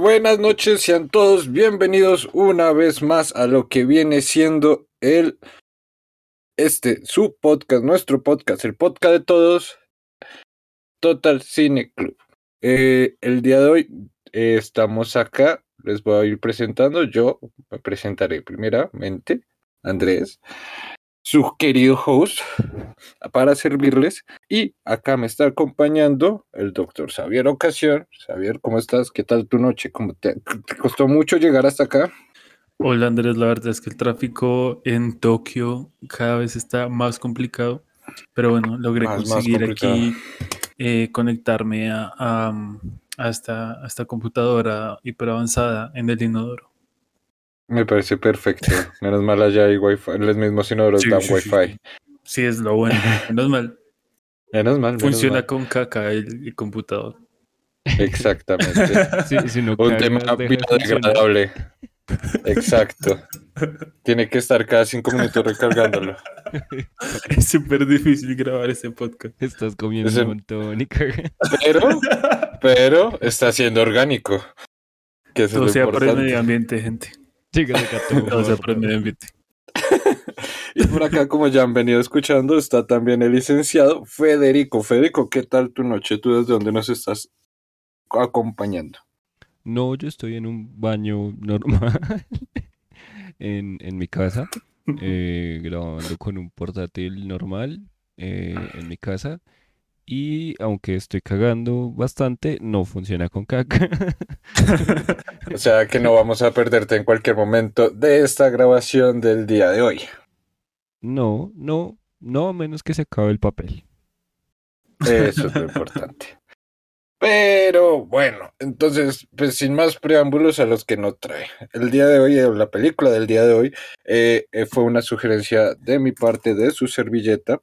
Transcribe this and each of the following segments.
Buenas noches, sean todos bienvenidos una vez más a lo que viene siendo el este su podcast, nuestro podcast, el podcast de todos, Total Cine Club. Eh, el día de hoy eh, estamos acá, les voy a ir presentando. Yo me presentaré primeramente, Andrés su querido host para servirles. Y acá me está acompañando el doctor Xavier Ocasión. Xavier, ¿cómo estás? ¿Qué tal tu noche? ¿Cómo te, te, costó mucho llegar hasta acá? Hola Andrés, la verdad es que el tráfico en Tokio cada vez está más complicado, pero bueno, logré más, conseguir más aquí eh, conectarme a, a, a, esta, a esta computadora hiper avanzada en el inodoro. Me parece perfecto. Menos mal allá hay wifi, los mismos inodoros sí, dan sí, wifi. Sí. sí, es lo bueno. Menos mal. Menos mal. Menos Funciona mal. con caca el, el computador. Exactamente. Sí, si no Un tema biodegradable. Exacto. Tiene que estar cada cinco minutos recargándolo. Es súper difícil grabar este podcast. Estás comiendo Ese- un montón y. Pero, pero está siendo orgánico. Que eso Todo es sea por el medio ambiente, gente. Por el gordo. medio ambiente. Y por acá, como ya han venido escuchando, está también el licenciado Federico. Federico, ¿qué tal tu noche? ¿Tú desde dónde nos estás acompañando? No, yo estoy en un baño normal en, en mi casa, eh, grabando con un portátil normal eh, en mi casa. Y aunque estoy cagando bastante, no funciona con caca. O sea que no vamos a perderte en cualquier momento de esta grabación del día de hoy. No, no, no, a menos que se acabe el papel. Eso es lo importante. Pero bueno, entonces, pues sin más preámbulos a los que no trae. El día de hoy, eh, la película del día de hoy, eh, eh, fue una sugerencia de mi parte de su servilleta.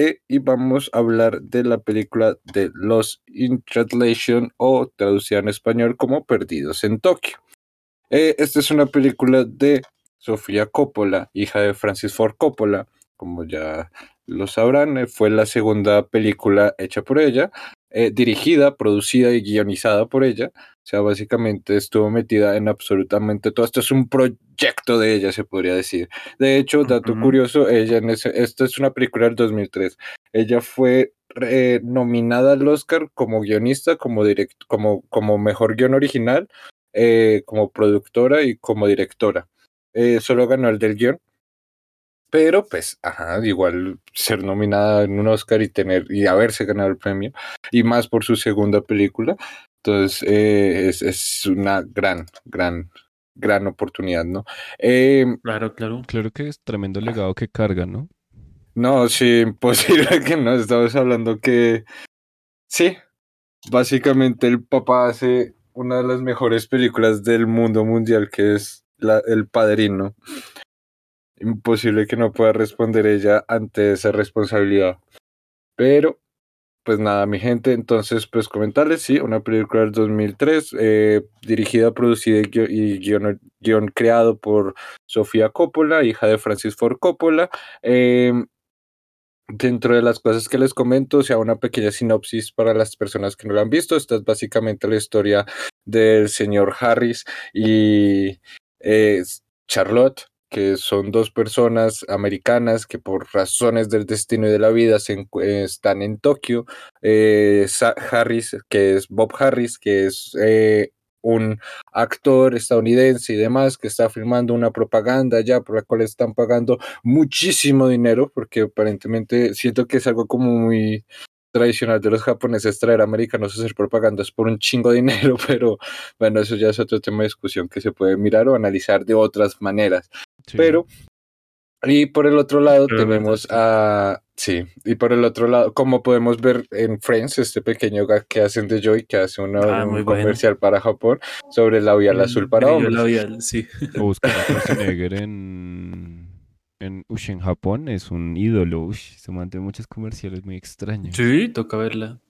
Eh, y vamos a hablar de la película de Los in Translation o traducida en español como Perdidos en Tokio. Eh, esta es una película de Sofía Coppola, hija de Francis Ford Coppola, como ya lo sabrán, eh, fue la segunda película hecha por ella, eh, dirigida, producida y guionizada por ella. O sea, básicamente estuvo metida en absolutamente todo. Esto es un proyecto de ella, se podría decir. De hecho, dato curioso, ella en ese, esto es una película del 2003. Ella fue eh, nominada al Oscar como guionista, como, direct, como, como mejor guion original, eh, como productora y como directora. Solo ganó el del guion. Pero, pues, ajá, igual ser nominada en un Oscar y tener y haberse ganado el premio, y más por su segunda película. Entonces, eh, es, es una gran, gran, gran oportunidad, ¿no? Eh, Claro, claro. Claro que es tremendo legado que carga, ¿no? no, sí, imposible que no. Estamos hablando que. Sí, básicamente el papá hace una de las mejores películas del mundo mundial, que es la, El Padrino. Imposible que no pueda responder ella ante esa responsabilidad. Pero, pues nada, mi gente, entonces, pues comentarles, sí, una película del 2003, eh, dirigida, producida y, guio- y guion, creado por Sofía Coppola, hija de Francis Ford Coppola. Eh, Dentro de las cosas que les comento, o sea, una pequeña sinopsis para las personas que no la han visto. Esta es básicamente la historia del señor Harris y eh, Charlotte, que son dos personas americanas que por razones del destino y de la vida se están en Tokio. Eh, Harris, que es Bob Harris, que es eh, un actor estadounidense y demás, que está filmando una propaganda ya por la cual están pagando muchísimo dinero, porque aparentemente siento que es algo como muy tradicional de los japoneses traer americanos a hacer propagandas por un chingo de dinero, pero bueno, eso ya es otro tema de discusión que se puede mirar o analizar de otras maneras. Sí. Pero, y por el otro lado Pero tenemos a, sí, y por el otro lado, como podemos ver en Friends, este pequeño gag que hacen de Joy, que hace una, Ah, un bueno. comercial para Japón sobre el labial El azul para brillo hombres. labial, sí. O buscar a Schwarzenegger en, en, ush, en Japón es un ídolo. Ush, se mantiene muchos comerciales muy extraños. Sí, toca verla.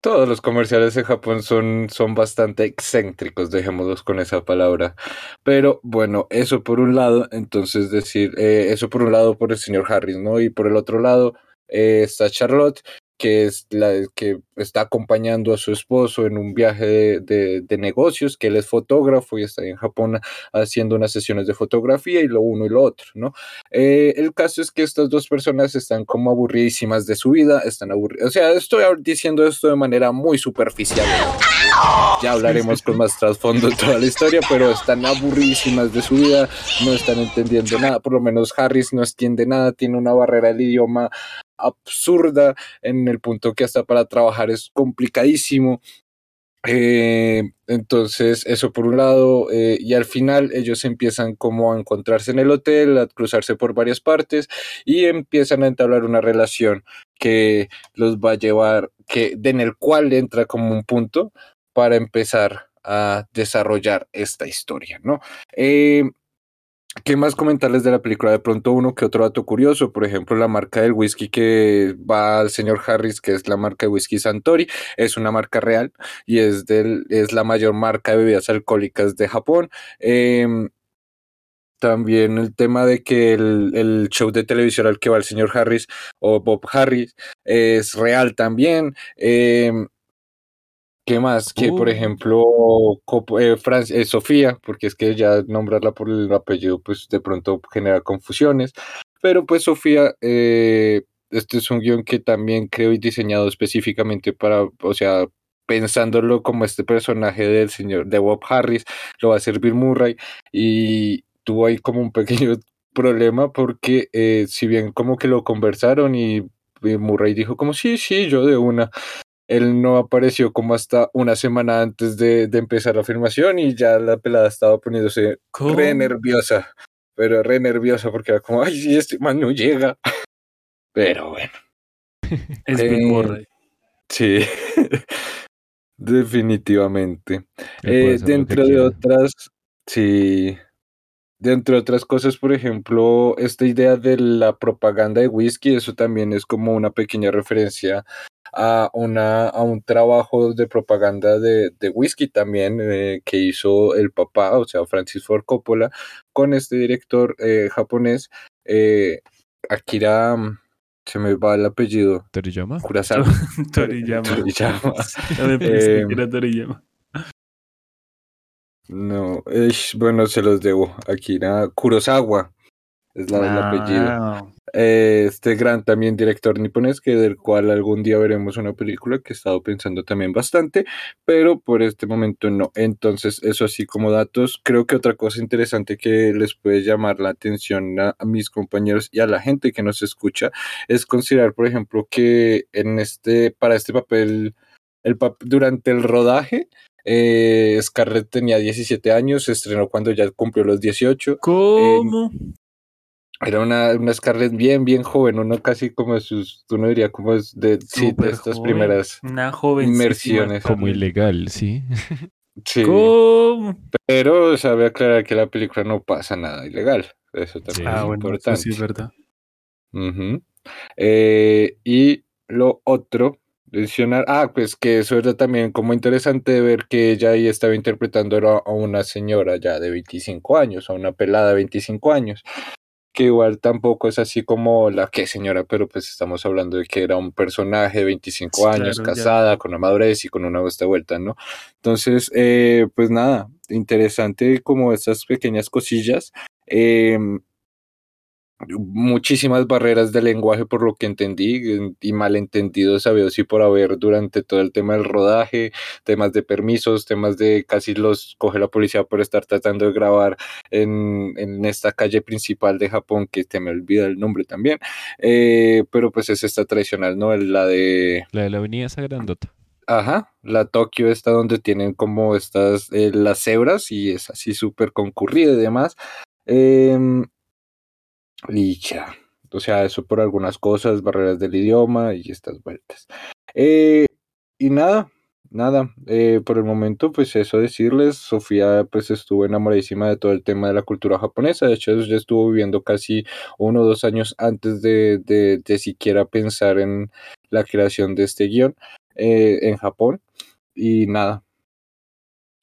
Todos los comerciales de Japón son, son bastante excéntricos, dejémoslos con esa palabra. Pero bueno, eso por un lado, entonces decir, eh, eso por un lado por el señor Harris, ¿no? Y por el otro lado eh, está Charlotte, que es la que está acompañando a su esposo en un viaje de, negocios, que él es fotógrafo y está en Japón haciendo unas sesiones de fotografía y lo uno y lo otro, ¿no? Eh, el caso es que estas dos personas están como aburridísimas de su vida, están aburridas, o sea, estoy diciendo esto de manera muy superficial. Ya hablaremos con más trasfondo toda la historia, pero están aburridísimas de su vida, no están entendiendo nada, por lo menos Harris no entiende nada, tiene una barrera del idioma absurda en el punto que hasta para trabajar es complicadísimo. Eh, entonces, eso por un lado, eh, y al final ellos empiezan como a encontrarse en el hotel, a cruzarse por varias partes y empiezan a entablar una relación que los va a llevar, que, en el cual entra como un punto para empezar a desarrollar esta historia, ¿no? Eh, ¿Qué más comentarles de la película? De pronto uno que otro dato curioso, por ejemplo, la marca del whisky que va al señor Harris, que es la marca de whisky Santori, es una marca real y es, del, es la mayor marca de bebidas alcohólicas de Japón. Em, también el tema de que el, el, show de televisión al que va el señor Harris o Bob Harris es real también. Eh, ¿Qué más? Que, por ejemplo, eh, eh, Sofía, porque es que ya nombrarla por el apellido, pues de pronto genera confusiones. Pero pues Sofía, eh, este es un guion que también creo y diseñado específicamente para, o sea, pensándolo como este personaje del señor, de Bob Harris, lo va a Bill Murray. Y tuvo ahí como un pequeño problema porque si bien como que lo conversaron y Murray dijo como sí, sí, yo de una él no apareció como hasta una semana antes de, empezar la filmación y ya la pelada estaba poniéndose re nerviosa, pero re nerviosa porque era como, ay, si este man no llega. Pero bueno. es eh, Sí, definitivamente. Eh, dentro de otras, sí, dentro de otras cosas, por ejemplo, esta idea de la propaganda de whisky, eso también es como una pequeña referencia a, una, a un trabajo de propaganda de, de whisky también eh, que hizo el papá, o sea, Francis Ford Coppola, con este director eh, japonés, eh, Akira, mm, se me va el apellido. Toriyama. Kurosawa. Toriyama. Toriyama. Em, Toriyama. No, es, bueno, se los debo. Akira Kurosawa es la, el apellido. Este gran también director niponés, que del cual algún día veremos una película que he estado pensando también bastante, pero por este momento no. Entonces, eso así como datos. Creo que otra cosa interesante que les puede llamar la atención a, mis compañeros y a la gente que nos escucha es considerar, por ejemplo, que en este, para este papel, el durante el rodaje, eh, Scarlett tenía 17 años, se estrenó cuando ya cumplió los 18. ¿Cómo? Era una, una Scarlett bien, bien joven, uno casi como sus, uno diría como es de, sí, de estas primeras una joven inmersiones. Como ilegal, sí. Sí. Pero sabe aclarar que la película no pasa nada ilegal. Eso también es ah, importante. sí, es verdad. Eh, y lo otro, mencionar, ah, pues que eso era también como interesante ver que ella ahí estaba interpretando a una señora ya de 25 años, a una pelada de 25 años que igual tampoco es así como la que señora, pero pues estamos hablando de que era un personaje de 25 años, casada, con una madurez y con una vuestra vuelta, ¿no? Entonces, eh, pues nada, interesante como estas pequeñas cosillas. Eh, muchísimas barreras de lenguaje por lo que entendí y malentendidos sabido sí por haber durante todo el tema del rodaje, temas de permisos, temas de casi los coge la policía por estar tratando de grabar en, en esta calle principal de Japón que te me olvida el nombre también, eh, pero pues es esta tradicional, ¿no? La de... La de la avenida esa grandota. Ajá, la Tokio está donde tienen como estas, eh, las cebras y es así súper concurrida y demás. Eh, y ya. O sea, eso por algunas cosas, barreras del idioma y estas vueltas. Eh, y nada, nada. Eh, por el momento, pues eso decirles, Sofía pues estuvo enamoradísima de todo el tema de la cultura japonesa. De hecho, ya estuvo viviendo casi uno o dos años antes de, de, siquiera pensar en la creación de este guion eh, en Japón. Y nada.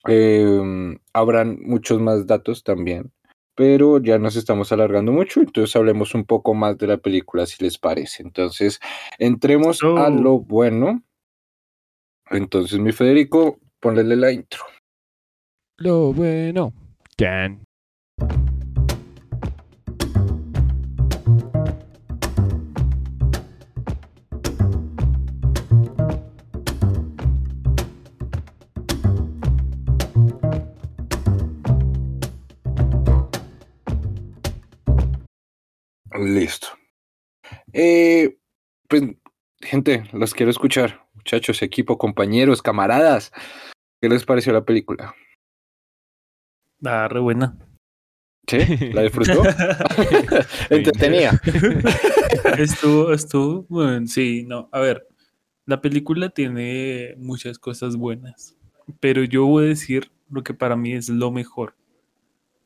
Em, habrán muchos más datos también pero ya nos estamos alargando mucho, entonces hablemos un poco más de la película, si les parece. Entonces, entremos a lo bueno. Entonces, mi Federico, ponle la intro. Lo bueno. Can. Eh, pues, gente, los quiero escuchar. Muchachos, equipo, compañeros, camaradas. ¿Qué les pareció la película? Ah, re buena. ¿Sí? ¿La disfrutó? Entretenía. estuvo, estuvo, bueno, sí, no. A ver, la película tiene muchas cosas buenas, pero yo voy a decir lo que para mí es lo mejor.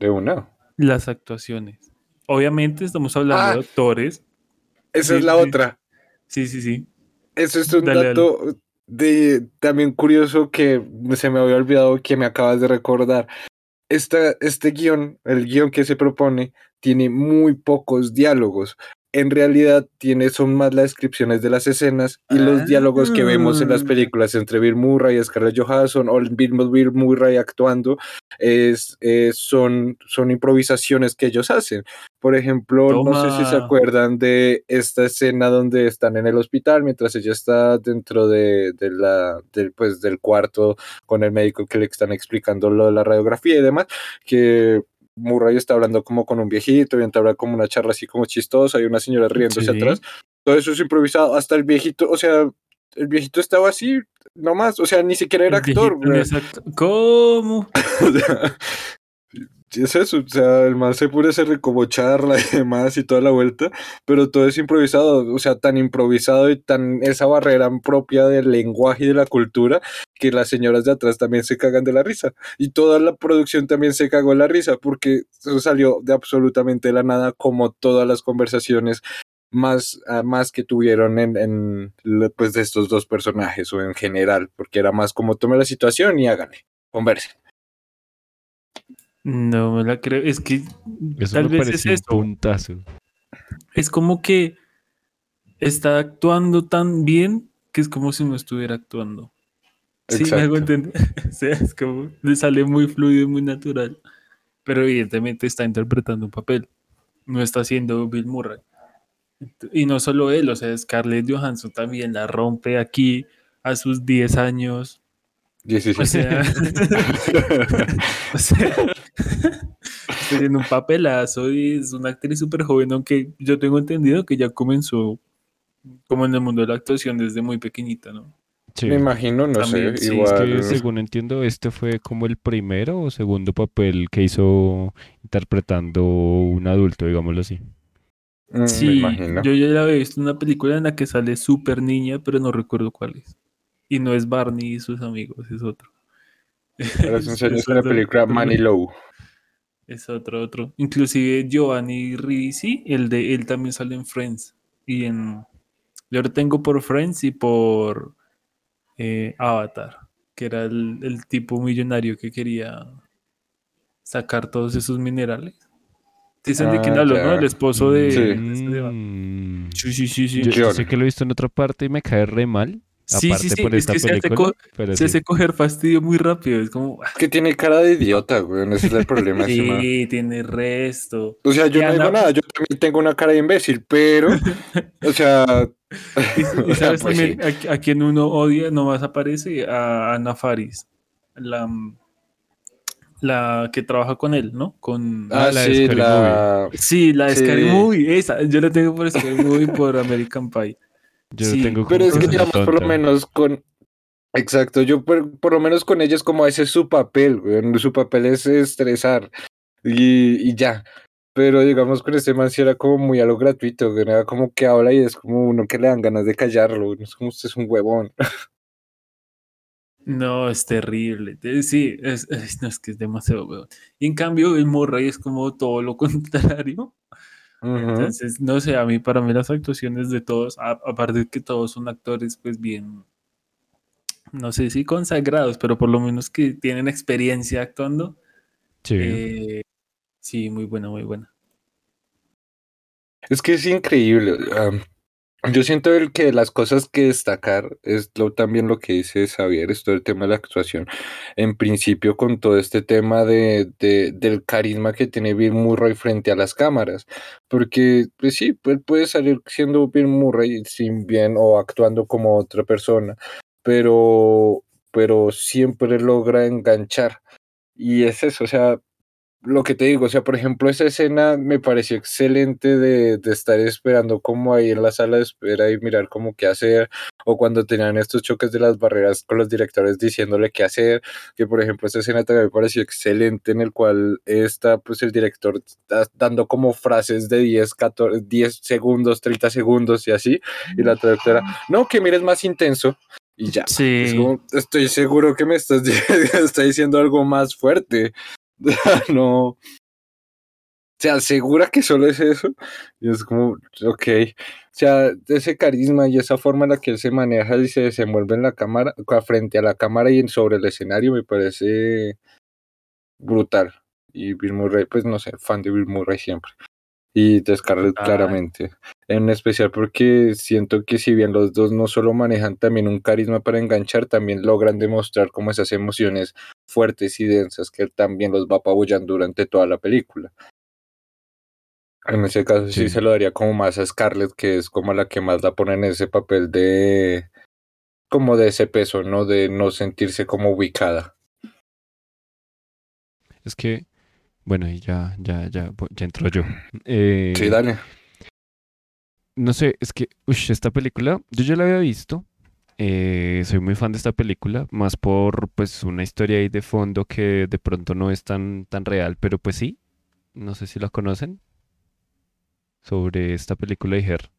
¿De una? Las actuaciones. Obviamente estamos hablando de ah. actores. Esa es la otra. Sí, sí, sí. Eso es un dato de también curioso que se me había olvidado que me acabas de recordar. Esta, este guion, el guion que se propone, tiene muy pocos diálogos en realidad tiene, son más las descripciones de las escenas y los diálogos que vemos en las ah. películas entre Bill Murray y Scarlett Johansson o Bill, Bill Murray actuando es, son, son improvisaciones que ellos hacen. Por ejemplo, no sé si se acuerdan de esta escena donde están en el hospital mientras ella está dentro de, de la, del, pues, del cuarto con el médico que le están explicando lo de la radiografía y demás, que Murray está hablando como con un viejito y entabla como una charla así como chistosa, hay una señora riéndose atrás. Todo eso es improvisado, hasta el viejito, o sea, el viejito estaba así, nomás, o sea, ni siquiera era actor. ¿Cómo? es eso, o sea, el man se puede hacer como charla y demás y toda la vuelta, pero todo es improvisado, o sea, tan improvisado y tan esa barrera propia del lenguaje y de la cultura que las señoras de atrás también se cagan de la risa y toda la producción también se cagó de la risa porque salió de absolutamente la nada como todas las conversaciones más, ah, más que tuvieron en, en pues de estos dos personajes o en general, porque era más como tome la situación y háganle, conversen. No me la creo. Es que tal vez es esto. Es como que está actuando tan bien que es como si no estuviera actuando. Sí, me hago entender. o sea, es como le sale muy fluido y muy natural. Pero evidentemente está interpretando un papel. No está haciendo Bill Murray. Y no solo él, o sea, Scarlett Johansson también la rompe aquí a sus 10 años. 16. O sea, o sea tiene un papelazo y es una actriz súper joven, aunque yo tengo entendido que ya comenzó como en el mundo de la actuación desde muy pequeñita, ¿no? Me imagino, no sé, igual. según entiendo, este fue como el primero o segundo papel que hizo interpretando un adulto, digámoslo así. Mm, sí, yo ya la había visto una película en la que sale súper niña, pero no recuerdo cuál es. Y no es Barney y sus amigos, es otro. Pero es un la película Money Low. Es otro, otro. Inclusive Giovanni Ribisi, el de él también sale en Friends. Y en. Yo lo tengo por Friends y por eh, Avatar, que era el, tipo millonario que quería sacar todos esos minerales. Dicen de quién ah, hablo, ¿no? El esposo de. Sí, sí, sí. sí, Yo, sé que lo he visto en otra parte y me cae re mal. Sí, sí, sí, es que se, hace, coger fastidio muy rápido. Es como. Es que tiene cara de idiota, güey. Ese es el problema. sí, tiene resto. O sea, yo no digo nada. Yo también tengo una cara de imbécil, pero. o sea. y, sabes pues también a, quien uno odia, nomás aparece a Ana Faris. La, la que trabaja con él, ¿no? Con ah, la sí, la... Sí, la de Scary Movie, esa. Yo la tengo por Scary Movie por American Pie. Yo sí, tengo pero es que digamos, por lo menos con. Exacto, yo por, lo menos con ellos, como ese es su papel, güey. Su papel es estresar y, y ya. Pero digamos con este man sí era como muy a lo gratuito, güey. Era como que habla y es como uno que le dan ganas de callarlo. No es como usted es un huevón. No, es terrible. Sí, es, no, es que es demasiado huevón. Y en cambio, el Murray es como todo lo contrario. Entonces, no sé, a mí, para mí las actuaciones de todos, aparte de que todos son actores, pues bien, no sé si consagrados, pero por lo menos que tienen experiencia actuando. Sí. Eh, Sí, muy buena, muy buena. Es que es increíble. Yo siento el que las cosas que destacar es lo, también lo que dice Xavier, es todo el tema de la actuación. En principio, con todo este tema de, del carisma que tiene Bill Murray frente a las cámaras. Porque, pues sí, él puede salir siendo Bill Murray sin bien o actuando como otra persona, pero, pero siempre logra enganchar. Y es eso, o sea, lo que te digo, o sea, por ejemplo, esa escena me pareció excelente de, de, estar esperando como ahí en la sala de espera y mirar cómo qué hacer, o cuando tenían estos choques de las barreras con los directores diciéndole qué hacer, que por ejemplo esa escena también me pareció excelente en el cual está pues el director dando como frases de 10, 14, 10 segundos, 30 segundos y así, y la traductora, no, que mires más intenso, y ya. Sí. estoy seguro que me estás está diciendo algo más fuerte. no. Se asegura que solo es eso. Y es como, ok. O sea, ese carisma y esa forma en la que él se maneja y se desenvuelve en la cámara, frente a la cámara y sobre el escenario, me parece brutal. Y Bill Murray, pues no sé, fan de Bill Murray siempre y de Scarlett claramente. En especial porque siento que si bien los dos no solo manejan también un carisma para enganchar, también logran demostrar como esas emociones fuertes y densas que también los va apabullando durante toda la película. En ese caso sí. se lo daría como más a Scarlett, que es como la que más la pone en ese papel de como de ese peso, ¿no? De no sentirse como ubicada. Es que bueno, y ya, ya, ya, ya entro yo. Eh, sí, dale. No sé, es que, uy, esta película, yo ya la había visto. Eh, soy muy fan de esta película, más por pues una historia ahí de fondo que de pronto no es tan, tan real, pero pues sí. No sé si la conocen. Sobre esta película de Her.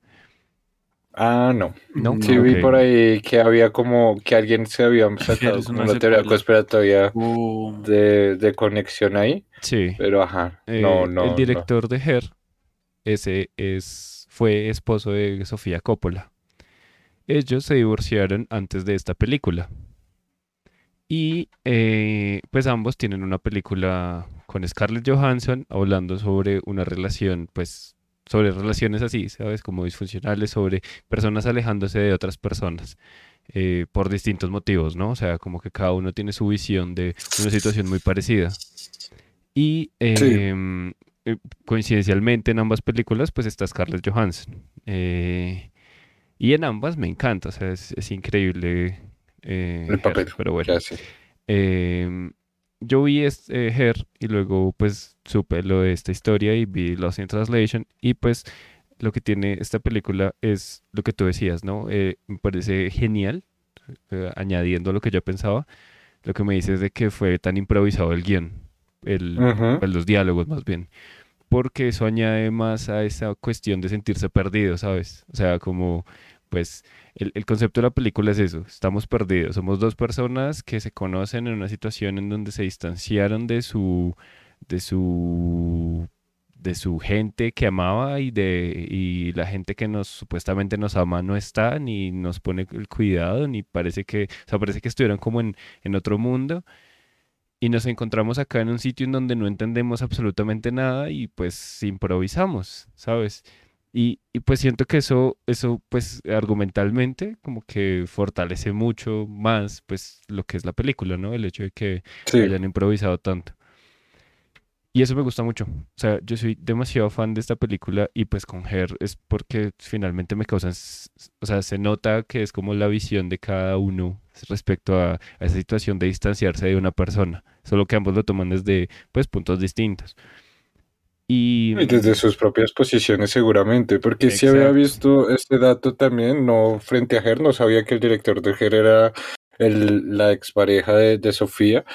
Ah, no. ¿No? Sí, vi por ahí que había como que alguien se había sacado como una teoría conspiratoria uh. de, de, conexión ahí. Sí. Pero ajá, eh, no, no. El director de Her, ese es, fue esposo de Sofía Coppola. Ellos se divorciaron antes de esta película. Y eh, pues ambos tienen una película con Scarlett Johansson hablando sobre una relación pues sobre relaciones así, ¿sabes? Como disfuncionales, sobre personas alejándose de otras personas. Eh, por distintos motivos, ¿no? O sea, como que cada uno tiene su visión de una situación muy parecida. Y em, eh, coincidencialmente en ambas películas, pues está Scarlett Johansson. Eh, y en ambas me encanta, o sea, es, increíble. El papel. pero bueno. Em, yo vi este, Her y luego pues supe lo de esta historia y vi Lost in Translation y pues lo que tiene esta película es lo que tú decías, ¿no? Eh, me parece genial, eh, añadiendo lo que yo pensaba, lo que me dices de que fue tan improvisado el guion, el, pues, los diálogos más bien, porque eso añade más a esa cuestión de sentirse perdido, ¿sabes? O sea, como pues el, concepto de la película es eso, estamos perdidos, somos dos personas que se conocen en una situación en donde se distanciaron de su, de su, de su gente que amaba y de y la gente que nos supuestamente nos ama no está, ni nos pone el cuidado, ni parece que, o sea, parece que estuvieran como en, en otro mundo. Y nos encontramos acá en un sitio en donde no entendemos absolutamente nada y pues improvisamos, ¿sabes? Y, pues siento que eso, eso pues argumentalmente como que fortalece mucho más pues lo que es la película, ¿no? El hecho de que hayan improvisado tanto. Y eso me gusta mucho. O sea, yo soy demasiado fan de esta película y pues con Her es porque finalmente me causan, o sea, se nota que es como la visión de cada uno respecto a, a esa situación de distanciarse de una persona, solo que ambos lo toman desde pues puntos distintos. Y, desde sus propias posiciones seguramente, porque si había visto este dato también, no frente a Ger, no sabía que el director de Ger era el, la expareja de, de Sofía.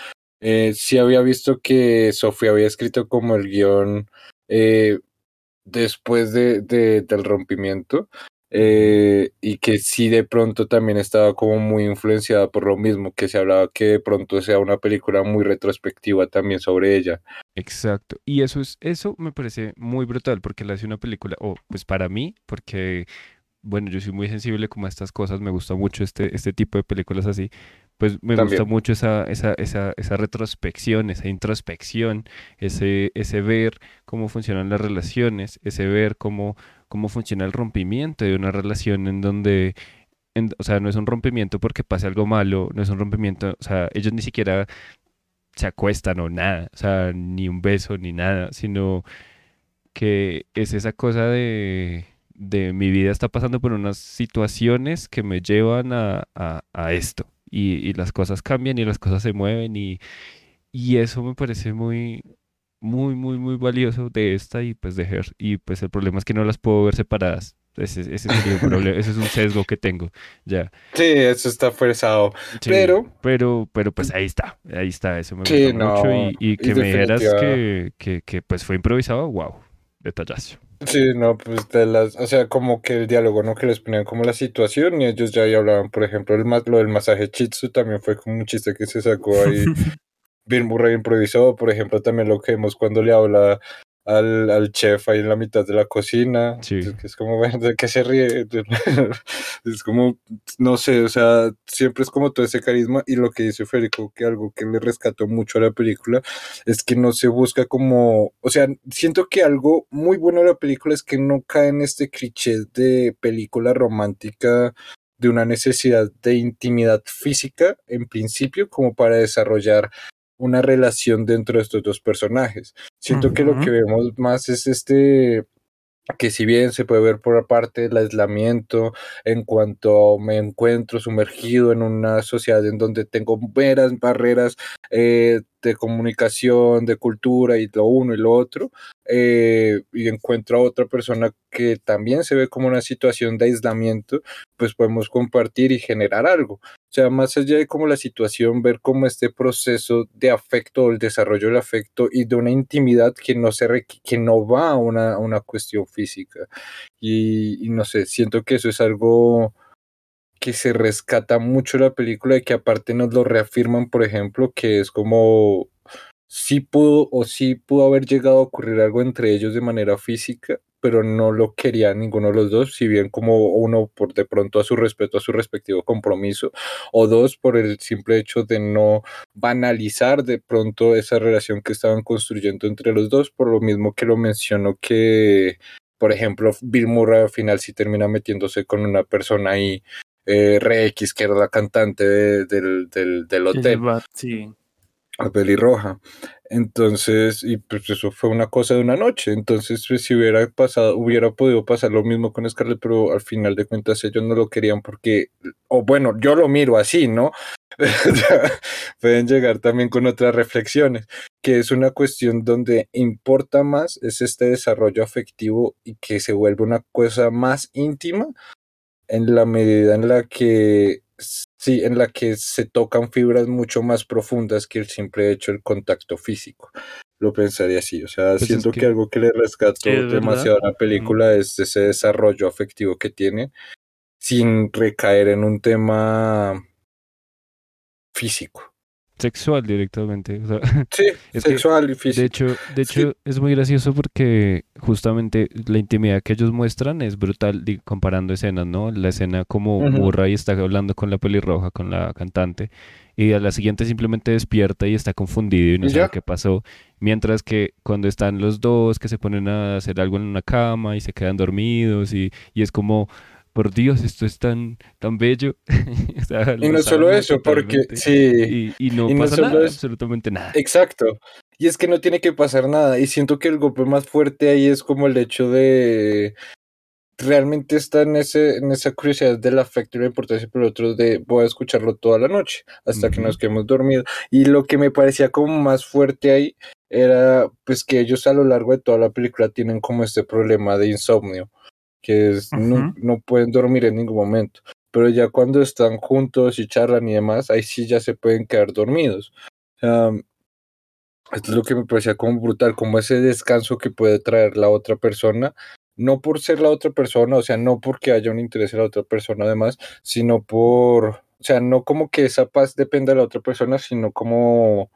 Eh, sí había visto que Sofía había escrito como el guion eh, después de, de, del rompimiento, eh, y que sí de pronto también estaba como muy influenciada por lo mismo, que se hablaba que de pronto sea una película muy retrospectiva también sobre ella. Exacto, y eso es eso me parece muy brutal porque la hace una película, o pues para mí, porque bueno, yo soy muy sensible como a estas cosas, me gusta mucho este, este tipo de películas así, pues me gusta mucho esa, esa, esa, esa, retrospección, esa introspección, ese, ese ver cómo funcionan las relaciones, ese ver cómo, cómo funciona el rompimiento de una relación en donde, o sea, no es un rompimiento porque pase algo malo, no es un rompimiento, o sea, ellos ni siquiera se acuestan o nada, o sea, ni un beso ni nada, sino que es esa cosa de, de mi vida está pasando por unas situaciones que me llevan a, a, esto. Y, y, las cosas cambian y las cosas se mueven y, y eso me parece muy, muy, muy, muy valioso de esta y pues de Her. Y pues el problema es que no las puedo ver separadas. Ese, ese sería un problema, ese es un sesgo que tengo, ya. Sí, eso está forzado, pero... Pero, pero pues ahí está, ahí está, eso me gusta mucho y, y que me dijeras que, que, que, pues fue improvisado, wow, detallazo. Sí, no, pues de las, o sea, como que el diálogo, ¿no? Que les ponían como la situación y ellos ya ahí hablaban, por ejemplo, el, lo del masaje chitsu también fue como un chiste que se sacó ahí Bill Murray improvisó, por ejemplo, también lo que vemos cuando le habla al, al chef ahí en la mitad de la cocina, sí. es como, ¿de qué se ríe? es como, no sé, o sea, siempre es como todo ese carisma y lo que dice Federico, que algo que le rescató mucho a la película es que no se busca como, o sea, siento que algo muy bueno de la película es que no cae en este cliché de película romántica de una necesidad de intimidad física en principio como para desarrollar una relación dentro de estos dos personajes. Siento que lo que vemos más es este que si bien se puede ver por aparte del aislamiento en cuanto me encuentro sumergido en una sociedad en donde tengo veras barreras eh, de comunicación, de cultura y lo uno y lo otro, eh, y encuentro a otra persona que también se ve como una situación de aislamiento, pues podemos compartir y generar algo. O sea, más allá de como la situación, ver cómo este proceso de afecto, el desarrollo del afecto y de una intimidad que no, se que no va a una, una cuestión física. Y, y no sé, siento que eso es algo que se rescata mucho la película y que aparte nos lo reafirman, por ejemplo, que es como sí pudo o sí pudo haber llegado a ocurrir algo entre ellos de manera física, pero no lo quería ninguno de los dos, si bien como uno por de pronto a su respeto a su respectivo compromiso, o dos por el simple hecho de no banalizar de pronto esa relación que estaban construyendo entre los dos, por lo mismo que lo mencionó que, por ejemplo, Bill Murray al final sí termina metiéndose con una persona ahí eh, Rex, que era la cantante del, del, del, hotel. sí. La pelirroja. Entonces, y pues eso fue una cosa de una noche. Entonces, pues, si hubiera pasado, hubiera podido pasar lo mismo con Scarlett, pero al final de cuentas ellos no lo querían porque, o bueno, yo lo miro así, ¿no? Pueden llegar también con otras reflexiones, que es una cuestión donde importa más es este desarrollo afectivo y que se vuelve una cosa más íntima en la medida en la que sí, en la que se tocan fibras mucho más profundas que el simple hecho del contacto físico. Lo pensaría así, o sea, pues siento que, algo que le rescató demasiado a la película es ese desarrollo afectivo que tiene sin recaer en un tema físico sexual directamente. sí, sexual y físico. De hecho, de hecho es muy gracioso porque justamente la intimidad que ellos muestran es brutal comparando escenas, ¿no? La escena como Murray está hablando con la pelirroja, con la cantante, y a la siguiente simplemente despierta y está confundido y no sabe qué pasó. Mientras que cuando están los dos que se ponen a hacer algo en una cama y se quedan dormidos y, y es como por Dios, esto es tan, tan bello. y no solo eso, porque sí. Y, no pasa nada, absolutamente nada. Exacto. Y es que no tiene que pasar nada. Y siento que el golpe más fuerte ahí es como el hecho de realmente está en ese en esa curiosidad del afecto y la importancia pero el otro de voy a escucharlo toda la noche hasta que nos quedemos dormidos y lo que me parecía como más fuerte ahí era pues que ellos a lo largo de toda la película tienen como este problema de insomnio que no, pueden dormir en ningún momento. Pero ya cuando están juntos y charlan y demás, ahí sí ya se pueden quedar dormidos. esto es lo que me parecía como brutal, como ese descanso que puede traer la otra persona, no por ser la otra persona, o sea, no porque haya un interés en la otra persona además, sino por, o sea, no como que esa paz dependa de la otra persona, sino como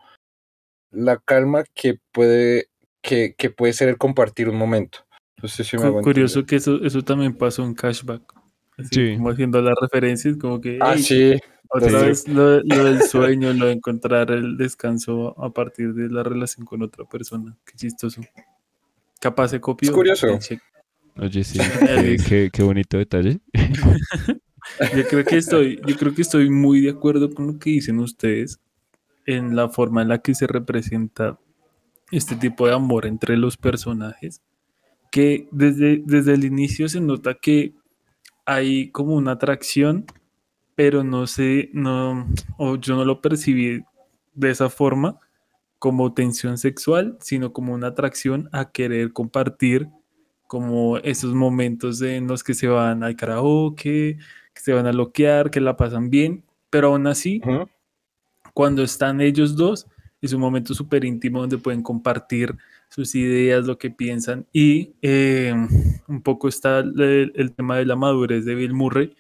la calma que puede, que, que puede ser el compartir un momento. Curioso que eso, eso también pasó en Cashback. Así, Como haciendo las referencias, como que. Ah, sí. Otra vez lo, del sueño, lo de encontrar el descanso a partir de la relación con otra persona. Qué chistoso. Capaz se copió. Es curioso. Oye, sí, qué, bonito detalle. yo creo que estoy, yo creo que estoy muy de acuerdo con lo que dicen ustedes en la forma en la que se representa este tipo de amor entre los personajes. Que desde, desde el inicio se nota que hay como una atracción, pero no sé, no, o yo no lo percibí de esa forma como tensión sexual, sino como una atracción a querer compartir como esos momentos en los que se van al karaoke, que se van a loquear, que la pasan bien, pero aún así, cuando están ellos dos, es un momento súper íntimo donde pueden compartir sus ideas, lo que piensan. Y eh, un poco está el, tema de la madurez de Bill Murray.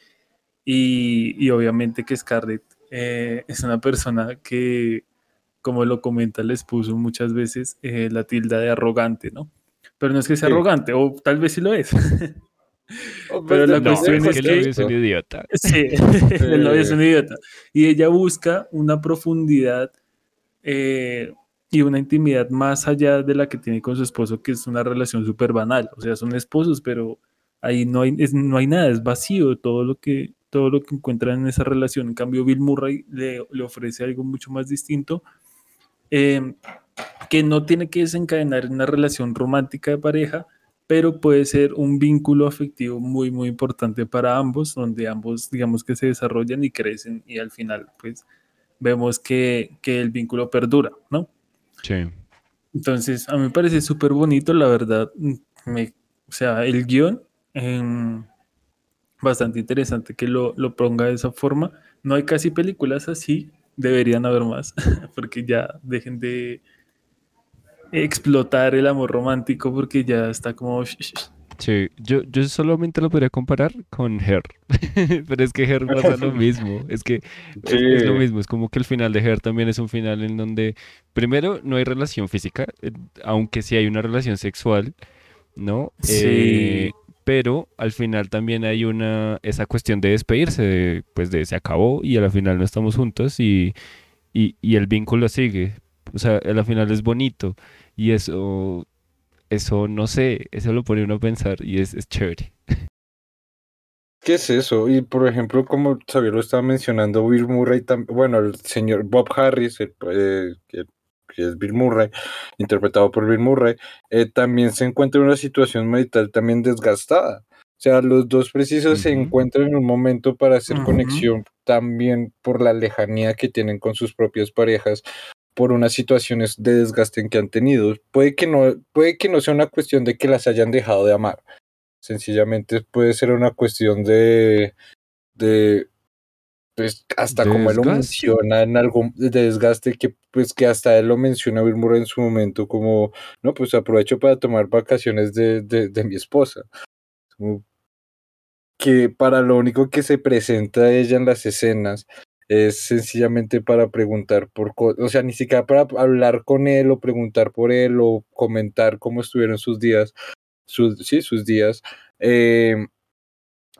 Y, obviamente que Scarlett eh, es una persona que, como lo comenta, les puso muchas veces eh, la tilda de arrogante, ¿no? Pero no es que sea arrogante, o tal vez sí lo es. Pero pues, la cuestión es que, es un idiota. Sí, el novio es un idiota. Y ella busca una profundidad eh, y una intimidad más allá de la que tiene con su esposo, que es una relación súper banal. O sea, son esposos, pero ahí no hay, no hay nada, es vacío todo lo que todo lo que encuentran en esa relación. En cambio, Bill Murray le, le ofrece algo mucho más distinto, em, que no tiene que desencadenar en una relación romántica de pareja, pero puede ser un vínculo afectivo muy, muy importante para ambos, donde ambos, digamos que se desarrollan y crecen y al final, pues, vemos que, el vínculo perdura, ¿no? Sí. Entonces, a mí me parece súper bonito, la verdad. Me, o sea, el guion, em, bastante interesante que lo, lo ponga de esa forma. No hay casi películas así, deberían haber más, porque ya dejen de explotar el amor romántico porque ya está como Sí, yo, yo solamente lo podría comparar con Her. Pero es que Her pasa lo mismo. Es que es, lo mismo. Es como que el final de Her también es un final en donde, primero, no hay relación física, eh, aunque sí hay una relación sexual, ¿no? Sí. Eh, pero al final también hay una, esa cuestión de despedirse, pues de se acabó y al final no estamos juntos y, y, y el vínculo sigue. O sea, al final es bonito y eso eso no sé, eso lo pone uno a pensar y es, es chévere. ¿Qué es eso? Y por ejemplo, como Xavier lo estaba mencionando, Bill Murray, bueno, el señor Bob Harris, eh, que, es Bill Murray, interpretado por Bill Murray, eh, también se encuentra en una situación marital también desgastada. O sea, los dos precisos se encuentran en un momento para hacer conexión también por la lejanía que tienen con sus propias parejas, por unas situaciones de desgaste que han tenido. Puede que no, puede que no sea una cuestión de que las hayan dejado de amar. Sencillamente puede ser una cuestión de, de pues hasta como él lo menciona en algún de desgaste que pues que hasta él lo menciona Bill Murray en su momento como no pues aprovecho para tomar vacaciones de, de, de mi esposa que para lo único que se presenta ella en las escenas es sencillamente para preguntar por cosas, o sea, ni siquiera para hablar con él o preguntar por él o comentar cómo estuvieron sus días, sus, sí, sus días, eh,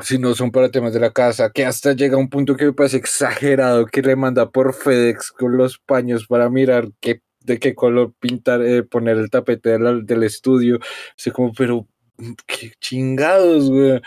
si no son para temas de la casa, que hasta llega un punto que me parece exagerado que le manda por FedEx con los paños para mirar qué, de qué color pintar, eh, poner el tapete del, del estudio, así como, pero qué chingados, güey.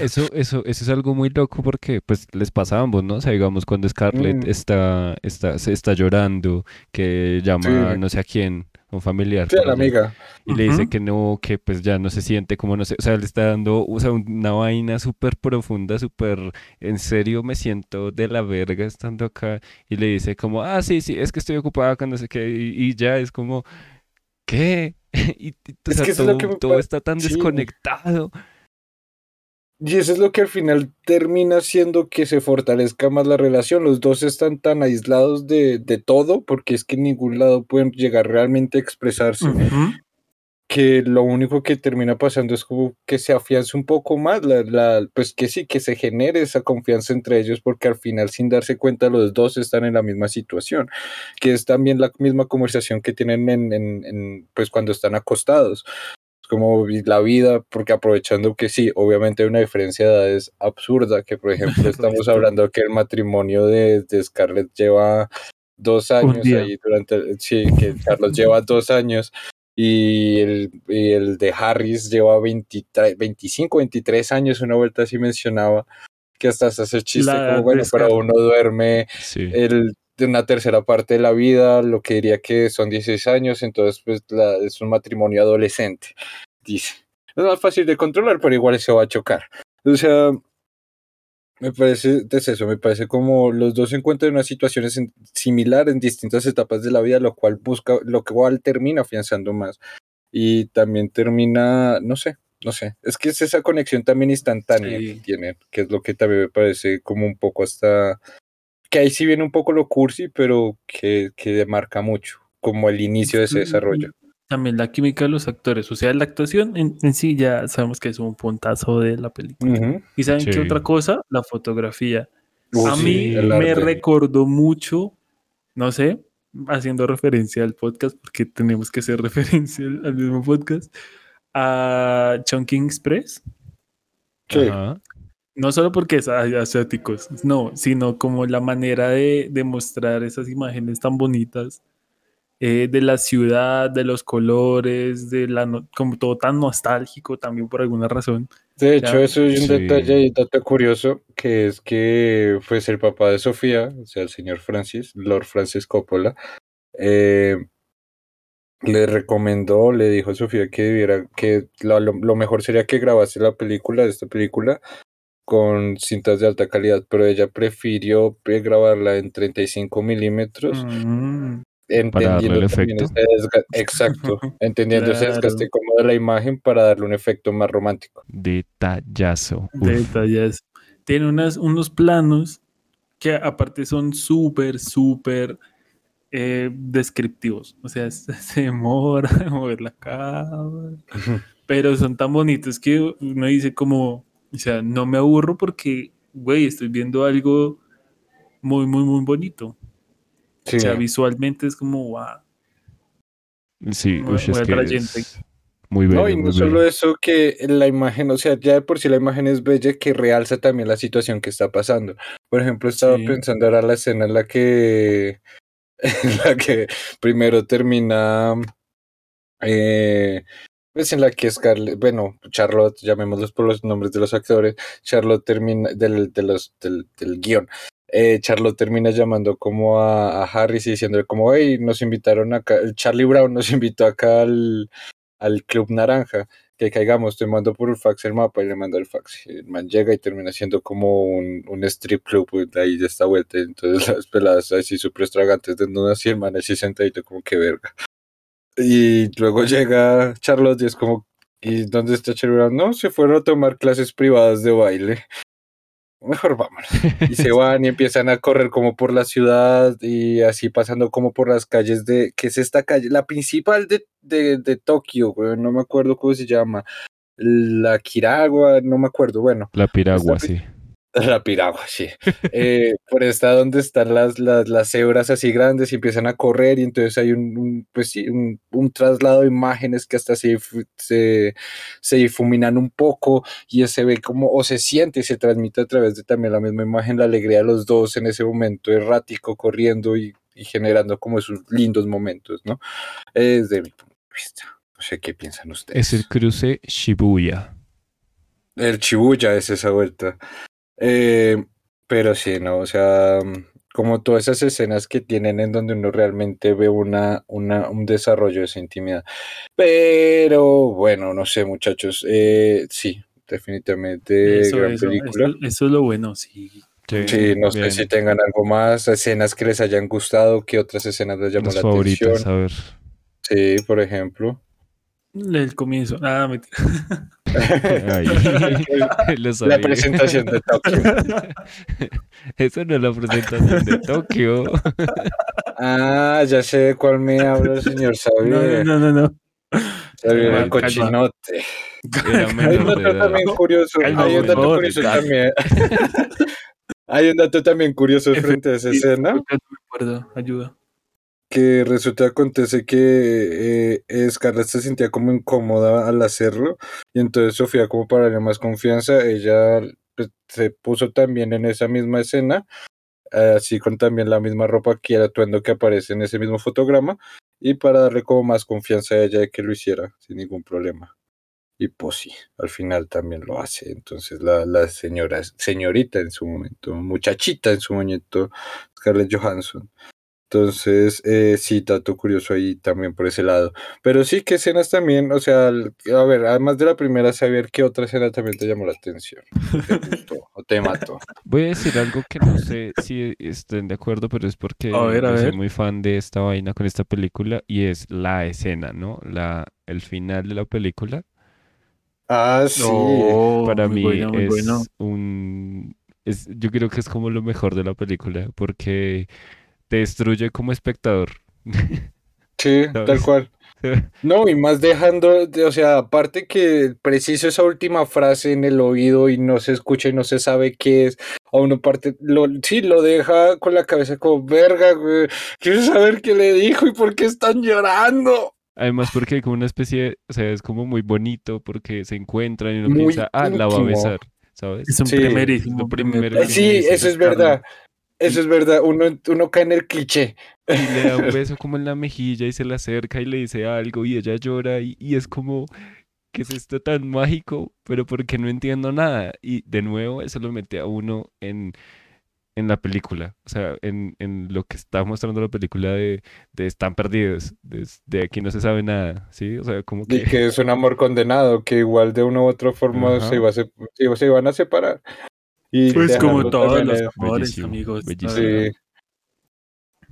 Eso, eso, eso es algo muy loco porque pues les pasa a ambos, ¿no? O sea, digamos, cuando Scarlett mm. está, está, se está llorando, que llama no sé a quién, un familiar. Sí, la amiga. Y le dice que no, que pues ya no se siente como no sé, o sea, le está dando o sea, una vaina súper profunda, súper, en serio me siento de la verga estando acá y le dice como, ah, sí, sí, es que estoy ocupada con no sé qué y, ya es como, ¿qué? y, es que todo, todo está tan desconectado. Y eso es lo que al final termina haciendo que se fortalezca más la relación. Los dos están tan aislados de, de todo, porque es que en ningún lado pueden llegar realmente a expresarse, que lo único que termina pasando es como que se afiance un poco más, la, la, pues que sí, que se genere esa confianza entre ellos, porque al final sin darse cuenta los dos están en la misma situación, que es también la misma conversación que tienen en, en, en pues cuando están acostados como la vida, porque aprovechando que sí, obviamente hay una diferencia de edades absurda, que por ejemplo estamos hablando que el matrimonio de, de Scarlett lleva dos años ahí durante, sí, que Carlos lleva dos años y el, y el de Harris lleva 23, 25, 23 años, una vuelta así mencionaba, que hasta se hace chiste como, bueno, pero uno duerme el, de una tercera parte de la vida, lo que diría que son 16 años, entonces pues la, es un matrimonio adolescente, dice. Es más fácil de controlar, pero igual se va a chocar. O sea, me parece, es eso, me parece como los dos se encuentran en una situación similar en distintas etapas de la vida, lo cual busca, lo cual termina afianzando más. Y también termina, no sé, no sé, es que es esa conexión también instantánea que tienen, que es lo que también me parece como un poco hasta, que ahí sí viene un poco lo cursi, pero que, que demarca mucho, como el inicio de ese desarrollo. También la química de los actores, o sea, la actuación en, sí ya sabemos que es un puntazo de la película. ¿Y saben qué otra cosa? La fotografía. a mí me recordó mucho, no sé, haciendo referencia al podcast, porque tenemos que hacer referencia al, mismo podcast, a Chunking Express. Sí. No solo porque es asiáticos, no, sino como la manera de, de mostrar esas imágenes tan bonitas eh, de la ciudad, de los colores, de la como todo tan nostálgico también por alguna razón. De hecho, eso es un detalle y dato curioso, que es que pues el papá de Sofía, o sea, el señor Francis, Lord Francis Coppola, eh, le recomendó, le dijo a Sofía que debiera, que lo, lo, mejor sería que grabase la película, esta película, con cintas de alta calidad, pero ella prefirió grabarla en 35 milímetros mm entendiendo el efecto. exacto, entendiendo ese desgaste como de la imagen para darle un efecto más romántico. Detallazo. Detallazo. Tiene unas, unos planos que aparte son súper, súper eh, descriptivos. O sea, se demora mover la cámara. pero son tan bonitos que uno dice como, o sea, no me aburro porque, güey, estoy viendo algo muy, muy, muy bonito. O sea, visualmente es como, wow. Sí, muy, es que muy bello. No, y no solo eso que la imagen, o sea, ya de por sí la imagen es bella que realza también la situación que está pasando. Por ejemplo, estaba pensando ahora la escena en la que en la que primero termina eh, pues en la que Scarlett, bueno, Charlotte, llamémoslos por los nombres de los actores, Charlotte termina del, del, del guion, eh, Charlotte termina llamando como a, Harris y diciéndole como, hey, nos invitaron acá, Charlie Brown nos invitó acá al, al Club Naranja, que caigamos, te mando por el fax el mapa y le manda el fax. el man llega y termina siendo como un, un strip club de ahí de esta vuelta. Entonces las peladas así súper extravagantes de así, el man así sentadito como que verga. Y luego llega Charlotte y es como, ¿y dónde está Brown? No, se fueron a tomar clases privadas de baile mejor vámonos. Y se van y empiezan a correr como por la ciudad y así pasando como por las calles de, que es esta calle, la principal de, de, de Tokio, no me acuerdo cómo se llama. La Kiragua, no me acuerdo, bueno. La Piragua, sí. La piragua, sí. Eh, por esta donde están las, las, las, cebras así grandes y empiezan a correr y entonces hay un, pues sí, un, un, traslado de imágenes que hasta se, se, se, difuminan un poco y se ve como, o se siente y se transmite a través de también la misma imagen la alegría de los dos en ese momento errático, corriendo y, y generando como esos lindos momentos, ¿no? Es de mi punto de vista. No sé qué piensan ustedes. Es el cruce Shibuya. El Shibuya es esa vuelta. Eh, pero sí, ¿no? O sea, como todas esas escenas que tienen en donde uno realmente ve una, una, un desarrollo de esa intimidad. Pero bueno, no sé, muchachos. Eh, sí, definitivamente eso, gran película. Eso, es lo bueno, sí. Sí, no sé si tengan algo más, escenas que les hayan gustado, que otras escenas les llamó la atención. A ver. Sí, por ejemplo. El comienzo. Ah, la presentación de Tokio. Eso no es la presentación de Tokio. ah, ya sé de cuál me habla señor Xavier. No, no, no, no. Xavier el cochinote. Hay un dato también curioso. Hay un dato curioso también. Hay un dato también curioso frente a esa escena. Ayuda. Que resulta acontece que eh, Scarlett se sentía como incómoda al hacerlo y entonces Sofía como para darle más confianza, ella pues, se puso también en esa misma escena, así con también la misma ropa que el atuendo que aparece en ese mismo fotograma y para darle como más confianza a ella de que lo hiciera sin ningún problema. Y pues sí, al final también lo hace. Entonces la, la señora, señorita en su momento, muchachita en su momento, Scarlett Johansson, entonces, eh, sí, dato curioso ahí también por ese lado. Pero sí, que escenas también, o sea, a ver, además de la primera, saber qué otra escena también te llamó la atención. Te gustó o te mató. Voy a decir algo que no sé si estén de acuerdo, pero es porque yo soy muy fan de esta vaina con esta película y es la escena, ¿no? La, el final de la película. Ah, sí. Para mí es un... Es, yo creo que es como lo mejor de la película, porque te destruye como espectador. Sí, tal cual. No, y más dejando, o sea, aparte que preciso esa última frase en el oído y no se escucha y no se sabe qué es, a uno parte, lo, sí, lo deja con la cabeza como, verga, güey, quiero saber qué le dijo y por qué están llorando. Además porque hay como una especie, o sea, es como muy bonito porque se encuentran y uno piensa, ah, la va a besar, ¿sabes? Es un sí. primerísimo, Sí, eso es verdad. Eso es verdad, uno, uno cae en el cliché. Y le da un beso como en la mejilla y se le acerca y le dice algo y ella llora y, y es como, ¿qué es esto tan mágico? Pero porque no entiendo nada. Y de nuevo eso lo mete a uno en, en la película, o sea, en, en, lo que está mostrando la película de, de están perdidos, de, de, aquí no se sabe nada, ¿sí? O sea, como que... Y que es un amor condenado, que igual de una u otra forma se, iba a se, se, iban a separar pues como todos los amores, amigos. Sí,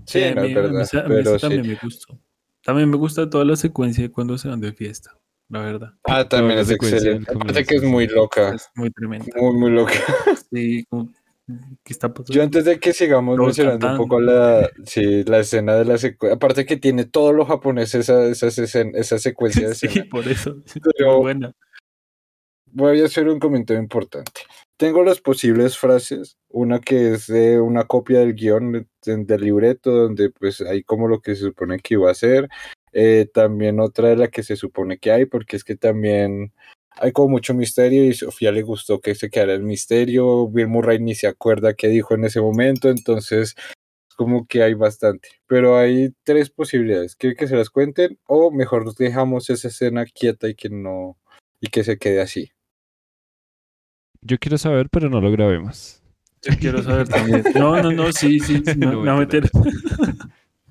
sí a mí, verdad, pero también me gustó. También me gusta toda la secuencia cuando se van de fiesta, la verdad. Ah, también es excelente. Aparte que es muy loca. Es muy tremenda. Muy, muy loca. Sí, ¿qué está pasando? Yo antes de que sigamos mencionando un poco la, sí, la escena de la secuencia, aparte que tiene todos los japoneses esa, esa, esa secuencia de Sí, por eso. Pero, muy buena. Voy a hacer un comentario importante. Tengo las posibles frases, una que es de una copia del guion del libreto, donde pues hay como lo que se supone que iba a ser, eh, también otra de la que se supone que hay, porque es que también hay como mucho misterio y Sofía le gustó que se quedara el misterio, Bill Murray ni se acuerda qué dijo en ese momento, entonces como que hay bastante, pero hay tres posibilidades, quiere que se las cuenten o mejor dejamos esa escena quieta y que no y que se quede así. Yo quiero saber, pero no lo grabemos. Yo quiero saber también. No, no, no, sí, sí, no, no, meter.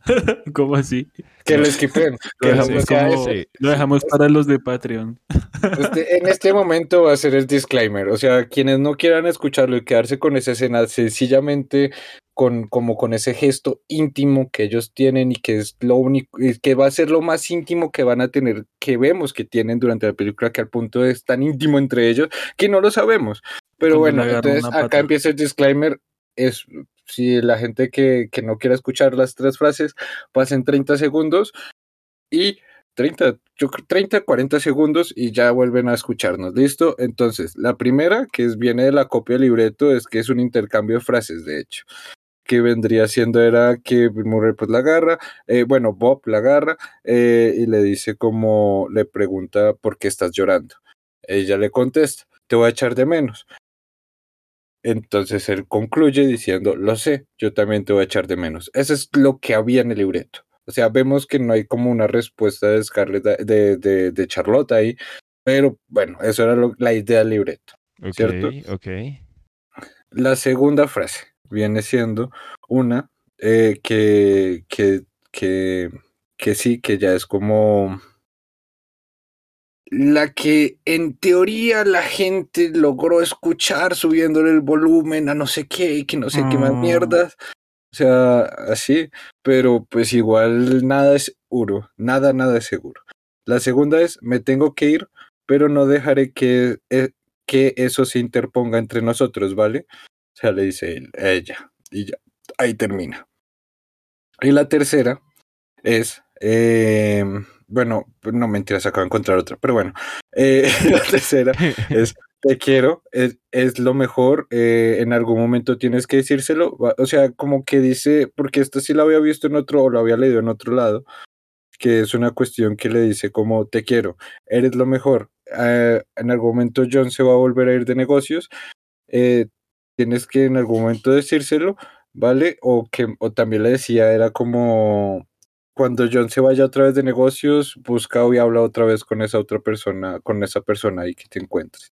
¿Cómo así? Que lo esquipen. Lo dejamos, como, lo dejamos para los de Patreon. Este, en este momento va a ser el disclaimer. O sea, quienes no quieran escucharlo y quedarse con esa escena, sencillamente con, como con ese gesto íntimo que ellos tienen y que es lo único, que va a ser lo más íntimo que van a tener, que vemos que tienen durante la película, que al punto es tan íntimo entre ellos que no lo sabemos. Pero bueno, entonces acá empieza el disclaimer. Es si la gente que, que no quiera escuchar las tres frases, pasen 30 segundos y 30, 30, 40 segundos y ya vuelven a escucharnos. ¿Listo? Entonces, la primera, que es, viene de la copia del libreto, es que es un intercambio de frases, de hecho que vendría siendo era que Murray pues la agarra, eh, bueno, Bob la agarra eh, y le dice como, le pregunta por qué estás llorando. Ella le contesta, te voy a echar de menos. Entonces él concluye diciendo, lo sé, yo también te voy a echar de menos. Eso es lo que había en el libreto. O sea, vemos que no hay como una respuesta de Scarlett, de, de, de Charlotte ahí, pero bueno, eso era lo, la idea del libreto. ¿Cierto? Ok. La segunda frase viene siendo una eh, que, que, que, que sí, que ya es como la que en teoría la gente logró escuchar subiéndole el volumen a no sé qué y que no sé qué más mm. mierdas. O sea, así, pero pues igual nada es seguro, nada, nada es seguro. La segunda es, me tengo que ir, pero no dejaré que, eh, que eso se interponga entre nosotros, ¿vale? O sea, le dice él, ella. Y ya, ahí termina. Y la tercera es, em, bueno, no mentiras, acabo de encontrar otra, pero bueno, eh, la tercera es, te quiero, es, es lo mejor, eh, en algún momento tienes que decírselo, o sea, como que dice, porque esto sí lo había visto en otro, o lo había leído en otro lado, que es una cuestión que le dice como, te quiero, eres lo mejor, eh, en algún momento John se va a volver a ir de negocios, eh, tienes que en algún momento decírselo, ¿vale? O que, o también le decía, era como, cuando John se vaya otra vez de negocios, busca y habla otra vez con esa otra persona, con esa persona ahí que te encuentres.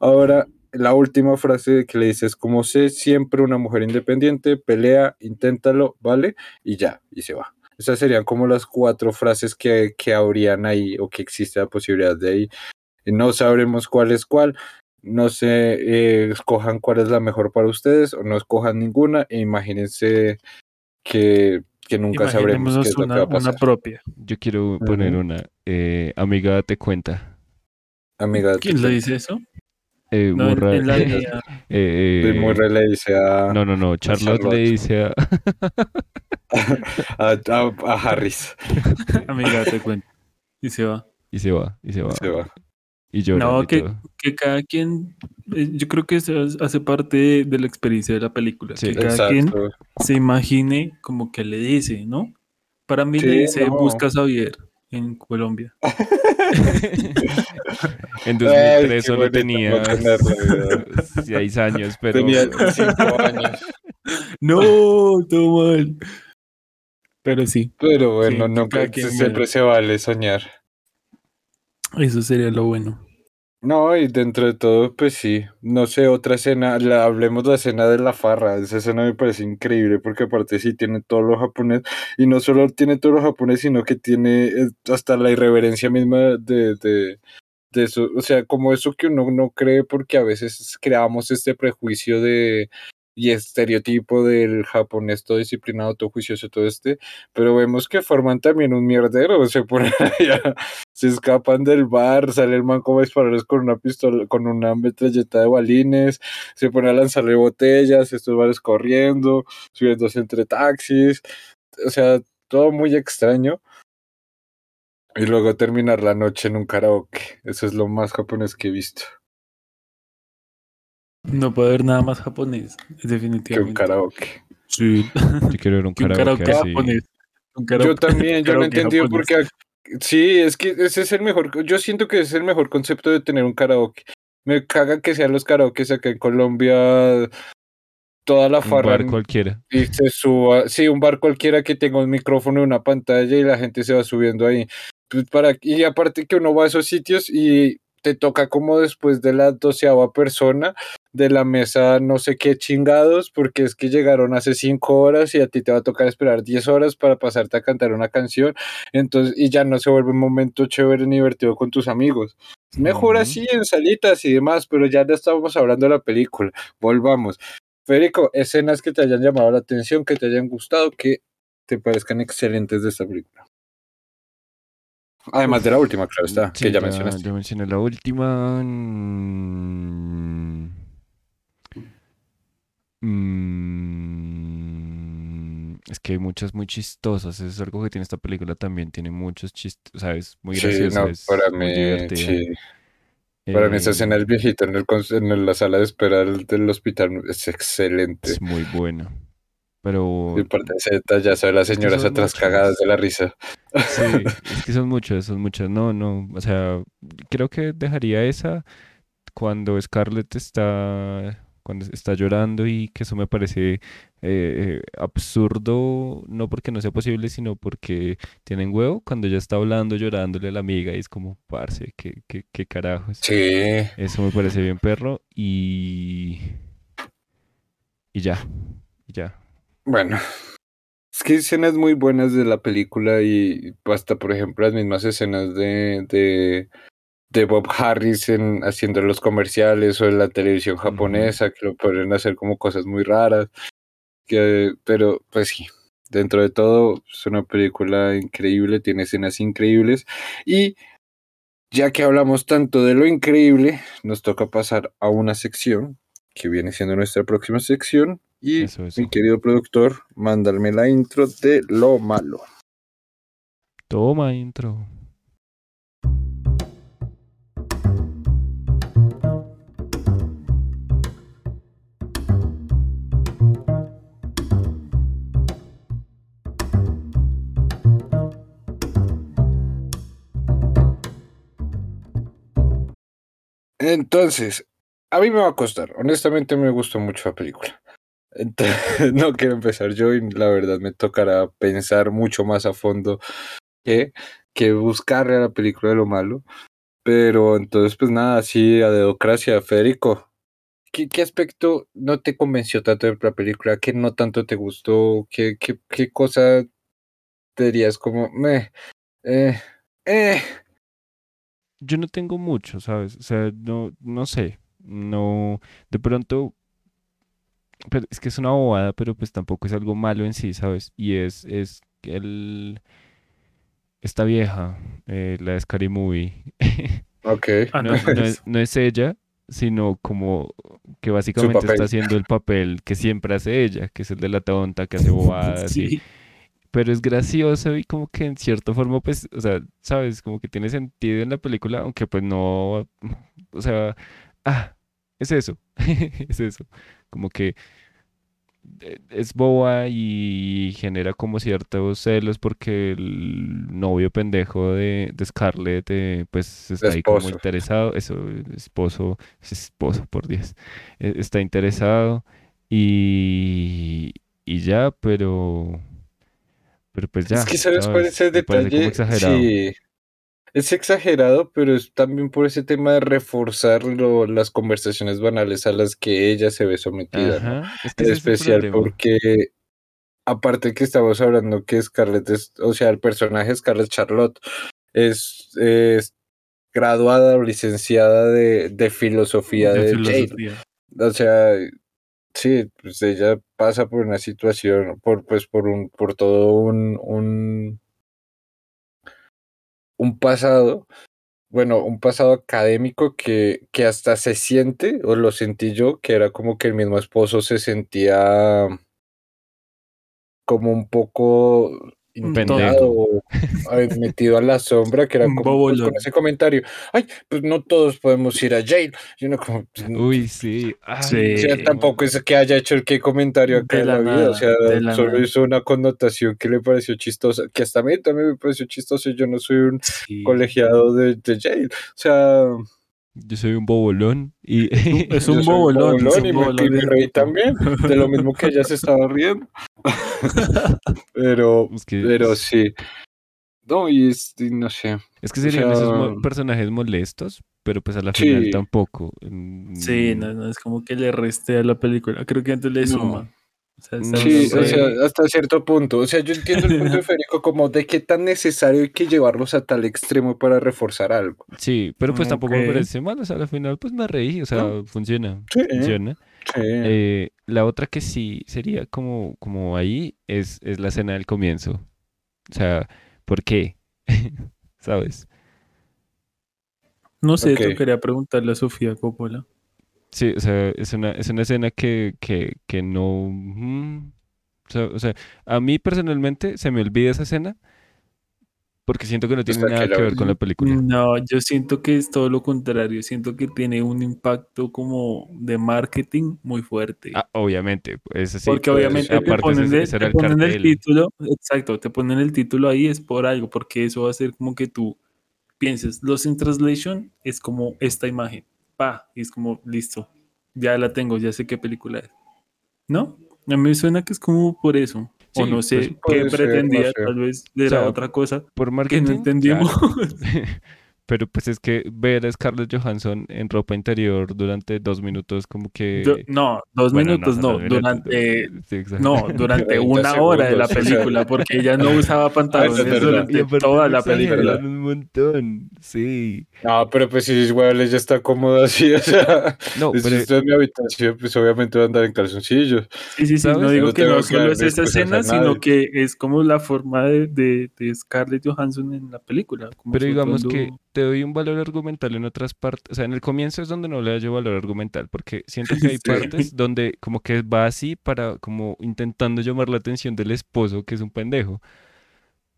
Ahora, la última frase que le dice es como sé siempre una mujer independiente, pelea, inténtalo, ¿vale? Y ya, y se va. Esas serían como las cuatro frases que, que habrían ahí o que existe la posibilidad de ahí. No sabremos cuál es cuál. No sé, eh, escojan cuál es la mejor para ustedes o no escojan ninguna. E imagínense que, que nunca sabremos qué es lo que va a pasar. Una propia. Yo quiero poner una. Eh, amiga, date cuenta. Amiga, date ¿Quién le dice eso? Eh, No, en- Murray- en la eh, eh, Murray le dice a, No, no, no. Charlotte, Charlotte. le dice a. a, a- a Harris. Amiga, te cuento. Y se va. y se va, y se va. Se va. Y. No, y que, todo. que cada quien, eh, yo creo que eso es- hace parte de, de la experiencia de la película. Sí. que cada quien se imagine como que le dice, ¿no? Para mí Sí, le dice, no. busca a Xavier en Colombia. en Ay, 2003 qué solo tenía no 6 años, pero. Tenía cinco años. No, todo mal. Pero sí, Pero bueno, Sí, no, cada que quien siempre se vale soñar. eso sería lo bueno. No, y dentro de todo, pues sí. No sé, otra escena, la, hablemos de la escena de la farra. Esa escena me parece increíble porque aparte sí tiene todo lo japonés. Y no solo tiene todo lo japonés, sino que tiene eh, hasta la irreverencia misma de, de, de eso. O sea, como eso que uno no cree porque a veces creamos este prejuicio de y estereotipo del japonés todo disciplinado, todo juicioso, todo este, pero vemos que forman también un mierdero, se ponen allá, se escapan del bar, sale el man como dispararles con una pistola, con una metralleta de balines, se pone a lanzarle botellas, estos bares corriendo, subiéndose entre taxis, o sea, todo muy extraño. Y luego terminar la noche en un karaoke, eso es lo más japonés que he visto, No puede haber nada más japonés, que un definitivamente. karaoke. Sí, Yo quiero ver un un karaoke así. japonés. Un Yo también, yo no he entendido japonés. porque ac- sí, es que ese es el mejor, yo siento que ese es el mejor concepto de tener un karaoke. Me caga que sean los karaokes acá en Colombia, toda la Un farra bar en- cualquiera. y se suba, sí, un bar cualquiera que tenga un micrófono y una pantalla y la gente se va subiendo ahí. Pues para, y aparte que uno va a esos sitios y te toca como después de la doceava persona de la mesa no sé qué chingados, porque es que llegaron hace cinco horas y a ti te va a tocar esperar diez horas para pasarte a cantar una canción, entonces, y ya no se vuelve un momento chévere ni divertido con tus amigos. Mejor así en salitas y demás, pero ya no estamos hablando de la película. Volvamos. Federico, escenas que te hayan llamado la atención, que te hayan gustado, que te parezcan excelentes de esta película. Además de la última, claro está, Sí, que ya, mencionaste. ya mencioné la última. Mm. Es que hay muchas muy chistosas. Eso es algo que tiene esta película también. Tiene muchos chistes. O sea, es muy Sí, no, es para mí, sí. Para mí esa Eh, escena del viejito en, el, en la sala de espera del, del hospital es excelente. es muy buena. Pero Y parte de ese detallazo de las señoras son atrás cagadas de la risa. Sí, es que son muchas, son muchas. No, no, o sea, creo que dejaría esa cuando Scarlett está, cuando está llorando y que eso me parece eh, absurdo, no porque no sea posible, sino porque tienen huevo, cuando ella está hablando, llorándole a la amiga y es como, parce, qué, qué, qué carajos. Sí. Eso me parece bien perro y... Y ya, y ya. Bueno, es que hay escenas muy buenas de la película y hasta, por ejemplo, las mismas escenas de, de, de Bob Harris en, haciendo los comerciales o en la televisión japonesa, que lo pueden hacer como cosas muy raras. Que, pero, pues sí, dentro de todo, es una película increíble, tiene escenas increíbles. Y ya que hablamos tanto de lo increíble, nos toca pasar a una sección que viene siendo nuestra próxima sección. Y Eso, eso. mi querido productor, mándame la intro de lo malo. Toma intro. Entonces, a mí me va a costar. Honestamente me gustó mucho la película. No quiero empezar yo y la verdad me tocará pensar mucho más a fondo que, que buscarle a la película de lo malo. Pero entonces, pues nada, sí, a dedocracia, Federico. ¿Qué, ¿Qué, aspecto no te convenció tanto de la película? ¿Qué no tanto te gustó? ¿Qué, qué, qué cosa te dirías como, me, eh, eh? Yo no tengo mucho, ¿sabes? O sea, no, no sé. No, de pronto pero es que es una bobada, pero pues tampoco es algo malo en sí, ¿sabes? Y es, es el, esta vieja, eh, la de Scary Movie. ok. No, no, es, ella, sino como que básicamente está haciendo el papel que siempre hace ella, que es el de la tonta, que hace bobadas sí. Pero es gracioso y como que en cierta forma, pues, o sea, ¿sabes? Como que tiene sentido en la película, aunque pues no, o sea, ah, es eso, es eso. Como que eh, es boba y genera como ciertos celos porque el novio pendejo de, de Scarlett eh, pues está ahí como interesado, eso, esposo, es esposo, por Dios, e, está interesado y, y ya, pero pero pues ya. Es que sabes, cuál es el detalle. Sí, es exagerado, pero es también por ese tema de reforzar las conversaciones banales a las que ella se ve sometida. ¿no? Es, especial porque, aparte que estamos hablando que Scarlett es, o sea, el personaje Scarlett Charlotte es, graduada o licenciada de, filosofía de, de O sea, sí, pues ella pasa por una situación, por, pues por un, por todo un, un pasado, bueno, un pasado académico que, que hasta se siente, o lo sentí yo, que era como que el mismo esposo se sentía como un poco intentado metido a la sombra, que era como pues, con ese comentario. Ay, pues no todos podemos ir a jail. Y uno como, pues, Uy, sí. tampoco es que haya hecho el que comentario acá en la, vida. O sea, solo hizo una connotación que le pareció chistosa, que hasta a mí también me pareció chistoso. Yo no soy un colegiado de, de jail. O sea. Yo soy un bobolón y es un bobolón, y, me, reí también de lo mismo que ella se estaba riendo. pero, pero sí. No, y, no sé. Es que serían esos personajes molestos, pero pues a la final tampoco. Mm, sí, no, no, es como que le reste a la película. Creo que antes le suma sí, o sea, hasta cierto punto. O sea, yo entiendo el punto de Federico como de qué tan necesario hay que llevarlos a tal extremo para reforzar algo. Sí, pero pues tampoco me parece mal. O sea, al final pues me reí. O sea, funciona. Funciona. Eh, la otra que sí sería como, como ahí es, es la escena del comienzo. O sea, ¿por qué? ¿Sabes? No sé, okay. quería preguntarle a Sofía Coppola. Sí, o sea, es una, es una escena que, que, que no... Mm, o, sea, a mí personalmente se me olvida esa escena porque siento que no tiene nada que, ver con la película. No, yo siento que es todo lo contrario. Siento que tiene un impacto como de marketing muy fuerte. Ah, obviamente. Es así, porque pues, obviamente te ponen, el, te ponen el título, exacto, te ponen el título ahí es por algo, porque eso va a ser como que tú pienses, Los in Translation es como esta imagen pa, y es como, listo, ya la tengo, ya sé qué película es. ¿No? A mí me suena que es como por eso. o no sé pues, qué pretendía, tal vez era otra cosa por marketing, que no entendimos. Pero pues es que ver a Scarlett Johansson en ropa interior durante dos minutos como que... no, dos minutos no, durante... no, durante una hora de la película, porque ella no usaba pantalones durante toda la película. Un montón, sí. No, pero pues si igual ella está cómoda así, o sea... No, pero... Si estoy en mi habitación, pues obviamente va a andar en calzoncillos. Sí, sí, sí, no digo que no solo es esa escena, sino que es como la forma de, de, de Scarlett Johansson en la película. pero digamos que te doy un valor argumental en otras partes. O sea, en el comienzo es donde no le doy valor argumental, porque siento que hay partes donde como que va así para como intentando llamar la atención del esposo, que es un pendejo.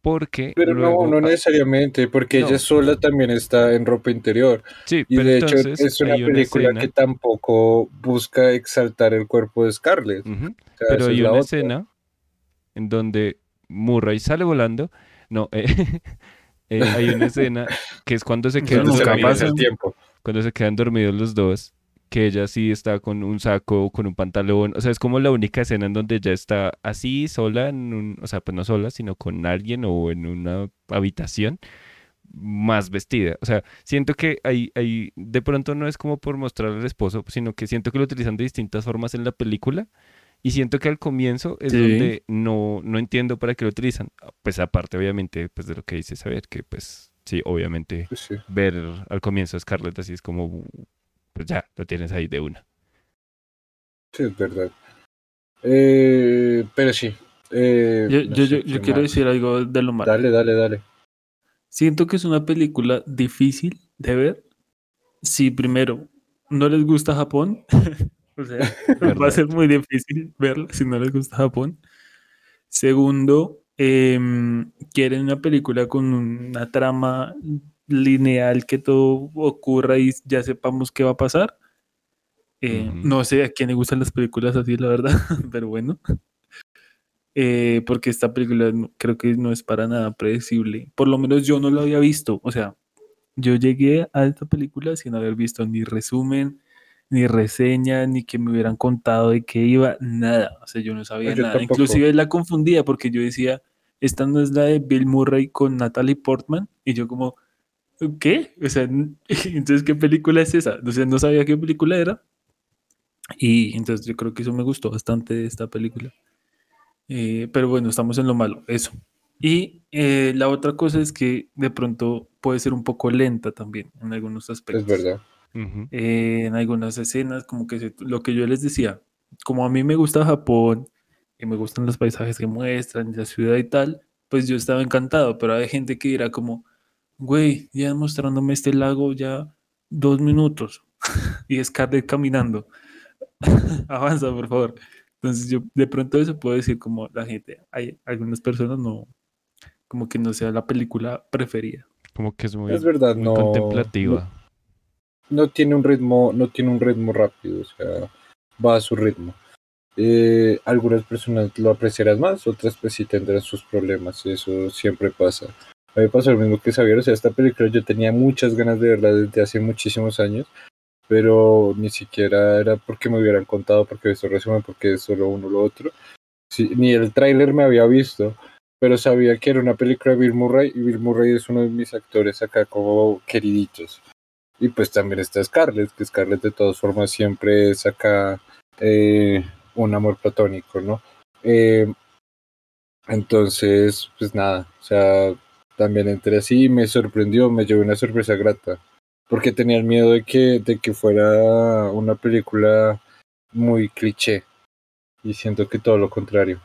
Porque pero no, no necesariamente, porque ella sola también está en ropa interior. Sí, y de hecho es una película que tampoco busca exaltar el cuerpo de Scarlett. pero hay una escena en donde Murray sale volando. No, eh, Eh, hay una escena que es cuando se queda nunca pasa el tiempo. cuando se quedan dormidos los dos, que ella sí está con un saco, con un pantalón, o sea, es como la única escena en donde ella está así, sola, en un, o sea, pues no sola, sino con alguien o en una habitación más vestida. O sea, siento que ahí, ahí de pronto no es como por mostrar al esposo, sino que siento que lo utilizan de distintas formas en la película. Y siento que al comienzo es donde no, no entiendo para qué lo utilizan. Pues aparte, obviamente, pues de lo que dice saber, que pues sí, obviamente pues ver al comienzo a Scarlett así es como, pues ya, lo tienes ahí de una. Sí, es verdad. Eh, pero sí. Eh, yo, yo, yo, quiero decir algo de lo malo. Dale, dale, dale. Siento que es una película difícil de ver. Si primero no les gusta Japón, o sea, va a ser muy difícil verla si no les gusta Japón. Segundo, em, quieren una película con una trama lineal que todo ocurra y ya sepamos qué va a pasar. Eh, no sé a quién le gustan las películas así, la verdad, pero bueno. Eh, porque esta película creo que no es para nada predecible. Por lo menos yo no lo había visto. O sea, yo llegué a esta película sin haber visto ni resumen, ni reseña, ni que me hubieran contado de qué iba, nada. O sea, yo no sabía nada. Inclusive la confundía porque yo decía, esta no es la de Bill Murray con Natalie Portman. Y yo como, ¿qué? O sea, entonces, ¿qué película es esa? O sea, no sabía qué película era. Y entonces yo creo que eso me gustó bastante de esta película. Eh, pero bueno, estamos en lo malo, eso. Y eh, la otra cosa es que de pronto puede ser un poco lenta también en algunos aspectos. Es verdad. Eh, en algunas escenas, como que lo que yo les decía, como a mí me gusta Japón y me gustan los paisajes que muestran, la ciudad y tal, pues yo estaba encantado, pero hay gente que dirá como, güey, ya mostrándome este lago ya dos minutos y Scarlett caminando. Avanza, por favor. Entonces yo de pronto eso puedo decir como la gente, hay algunas personas no, como que no sea la película preferida. Como que es muy, es verdad, no, contemplativa. No, tiene un ritmo, no tiene un ritmo rápido, o sea, va a su ritmo. Eh, algunas personas lo apreciarán más, otras pues sí tendrán sus problemas, eso siempre pasa. A mí me pasó lo mismo que Xavier, o sea, esta película yo tenía muchas ganas de verla desde hace muchísimos años, pero ni siquiera era porque me hubieran contado, porque eso resumen, porque es solo uno o lo otro. ni el tráiler me había visto, pero sabía que era una película de Bill Murray y Bill Murray es uno de mis actores acá como queriditos. Y pues también está Scarlett, que Scarlett de todas formas siempre es acá eh, un amor platónico, ¿no? Eh, entonces, pues nada, o sea, también entré así, me sorprendió, me llevó una sorpresa grata porque tenía el miedo de que, de que fuera una película muy cliché y siento que todo lo contrario.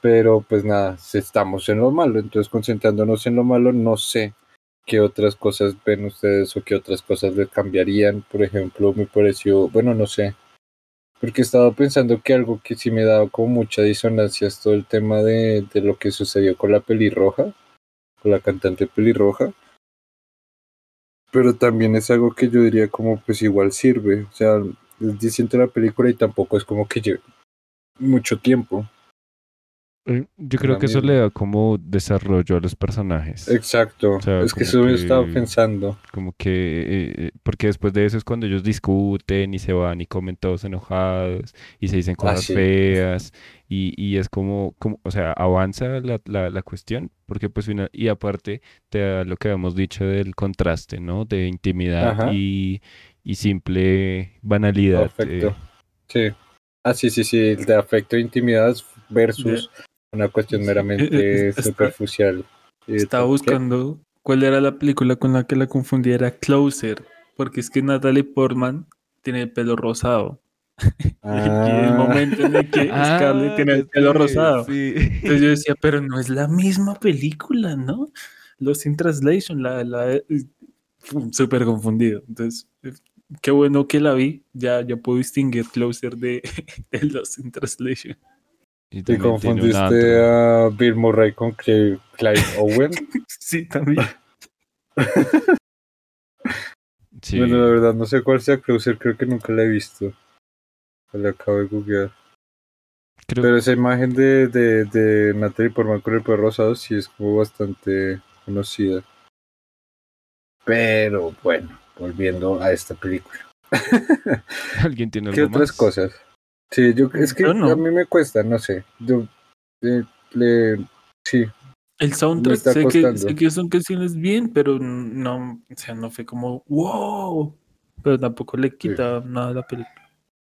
Pero pues nada, estamos en lo malo, entonces concentrándonos en lo malo, no sé qué otras cosas ven ustedes o qué otras cosas le cambiarían. Por ejemplo, me pareció, bueno, no sé, porque he estado pensando que algo que sí me daba como mucha disonancia es todo el tema de, de lo que sucedió con la pelirroja, con la cantante pelirroja pero también es algo que yo diría como pues igual sirve, o sea, es distinto la película y tampoco es como que lleve mucho tiempo. Eh, yo creo que eso le da como desarrollo a los personajes. Exacto. es que eso me estaba pensando. Como que, eh, eh, porque después de eso es cuando ellos discuten y se van y comen todos enojados y se dicen ah, cosas feas y, y, es como, como, o sea, avanza la, la, la cuestión porque pues y aparte te da lo que habíamos dicho del contraste, ¿no? De intimidad y, y, simple banalidad. Perfecto. Sí. Ah, sí, sí, sí, de afecto e intimidad versus una cuestión meramente superficial. Estaba buscando cuál era la película con la que la confundiera Closer, porque es que Natalie Portman tiene el pelo rosado. y el momento en el que ah, Scarlett tiene el pelo rosado. Entonces yo decía, pero no es la misma película, ¿no? Los in Translation, la, la eh, súper confundido. Entonces, qué bueno que la vi. Ya, ya puedo distinguir Closer de, de los in Translation. Y ¿Te confundiste a Bill Murray con Clive, Owen? sí, también. Bueno, la verdad, no sé cuál sea Closer, creo que nunca la he visto. La acabo de googlear. Pero esa imagen de, de, de Natalie Portman con el perro rosado sí es como bastante conocida. Pero bueno, volviendo a esta película. ¿Alguien tiene algo ¿Qué otras más? cosas? Sí, yo es que Yo no. a mí me cuesta, no sé. Yo eh, le sí, El soundtrack, sé que, sé que son canciones bien, pero no, o sea, no fue como wow. Pero tampoco le quita nada a la película.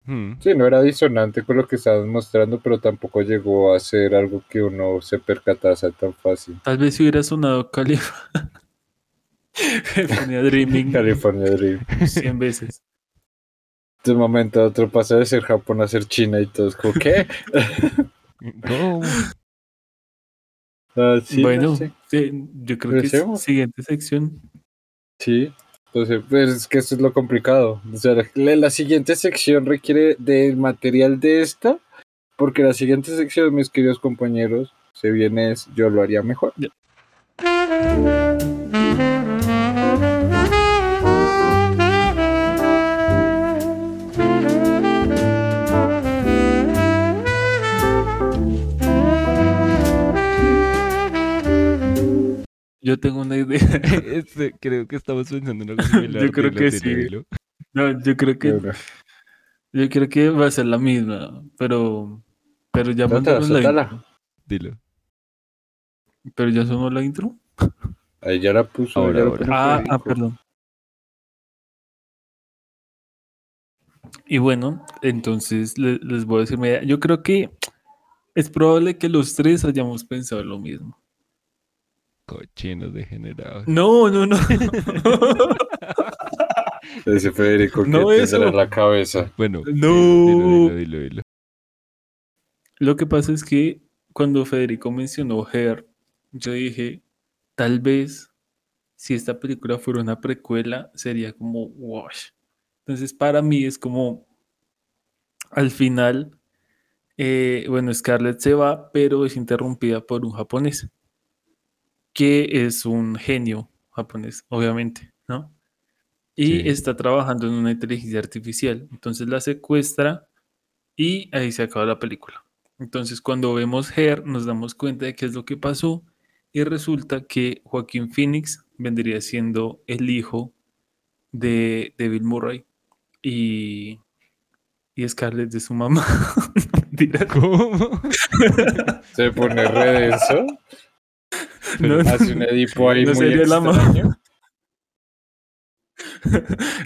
Hmm, sí, no era disonante con lo que estaban mostrando, pero tampoco llegó a ser algo que uno se percatase tan fácil. Tal vez si hubiera sonado California. California Dreaming California Dream. 100 veces. De un momento a otro pasa de ser Japón a ser China y todo es como, ¿qué? Ah, sí, no bueno, sé. sí, yo creo que es siguiente sección. Sí, entonces, pues es que esto es lo complicado. O sea, la, la siguiente sección requiere del material de esta, porque la siguiente sección, mis queridos compañeros, se viene es Yo lo haría mejor. Yo tengo una idea. Este, creo que estamos pensando en algo similar. Yo creo que sí. No, yo creo que Bueno, yo creo que va a ser la misma, pero pero ya mandamos la intro. Dilo. Pero ya sonó la intro. ahí ya la puso. Ahora, ya Ah, ah, perdón. Y bueno, entonces le- les voy a decir. Yo creo que es probable que los tres hayamos pensado lo mismo. Cochinos degenerados. No, no, no. Ese Federico que No, tendrá eso. en la cabeza. Bueno, No. dilo, dilo, dilo, dilo. Lo que pasa es que cuando Federico mencionó Her, yo dije, tal vez si esta película fuera una precuela, sería como wash. Entonces, para mí es como al final, eh, bueno, Scarlett se va, pero es interrumpida por un japonés, que es un genio japonés, obviamente, ¿no? Y Sí. está trabajando en una inteligencia artificial. Entonces la secuestra y ahí se acaba la película. Entonces, cuando vemos Her, nos damos cuenta de qué es lo que pasó y resulta que Joaquín Phoenix vendría siendo el hijo de, de Bill Murray y, y Scarlett de su mamá. ¿Cómo? Se pone re denso. No, Hace un Edipo ahí no muy sería la mamá.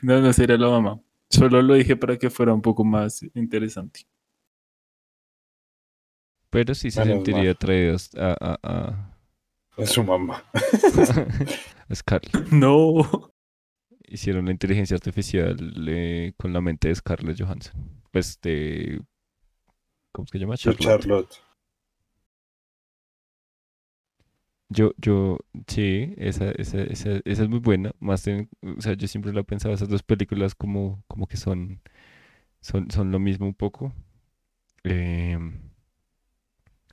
no, no sería la mamá. Solo lo dije para que fuera un poco más interesante. Pero sí se Menos sentiría atraídos a, a, a, Es su mamá. a Scarlett. No. Hicieron la inteligencia artificial eh, con la mente de Scarlett Johansson. Pues de... ¿Cómo se llama? Charlotte. Charlotte. Yo, yo, sí, esa, esa, esa, esa es muy buena. Más en- o sea, yo siempre la he pensado, esas dos películas como, como que son, son, son lo mismo un poco. Em,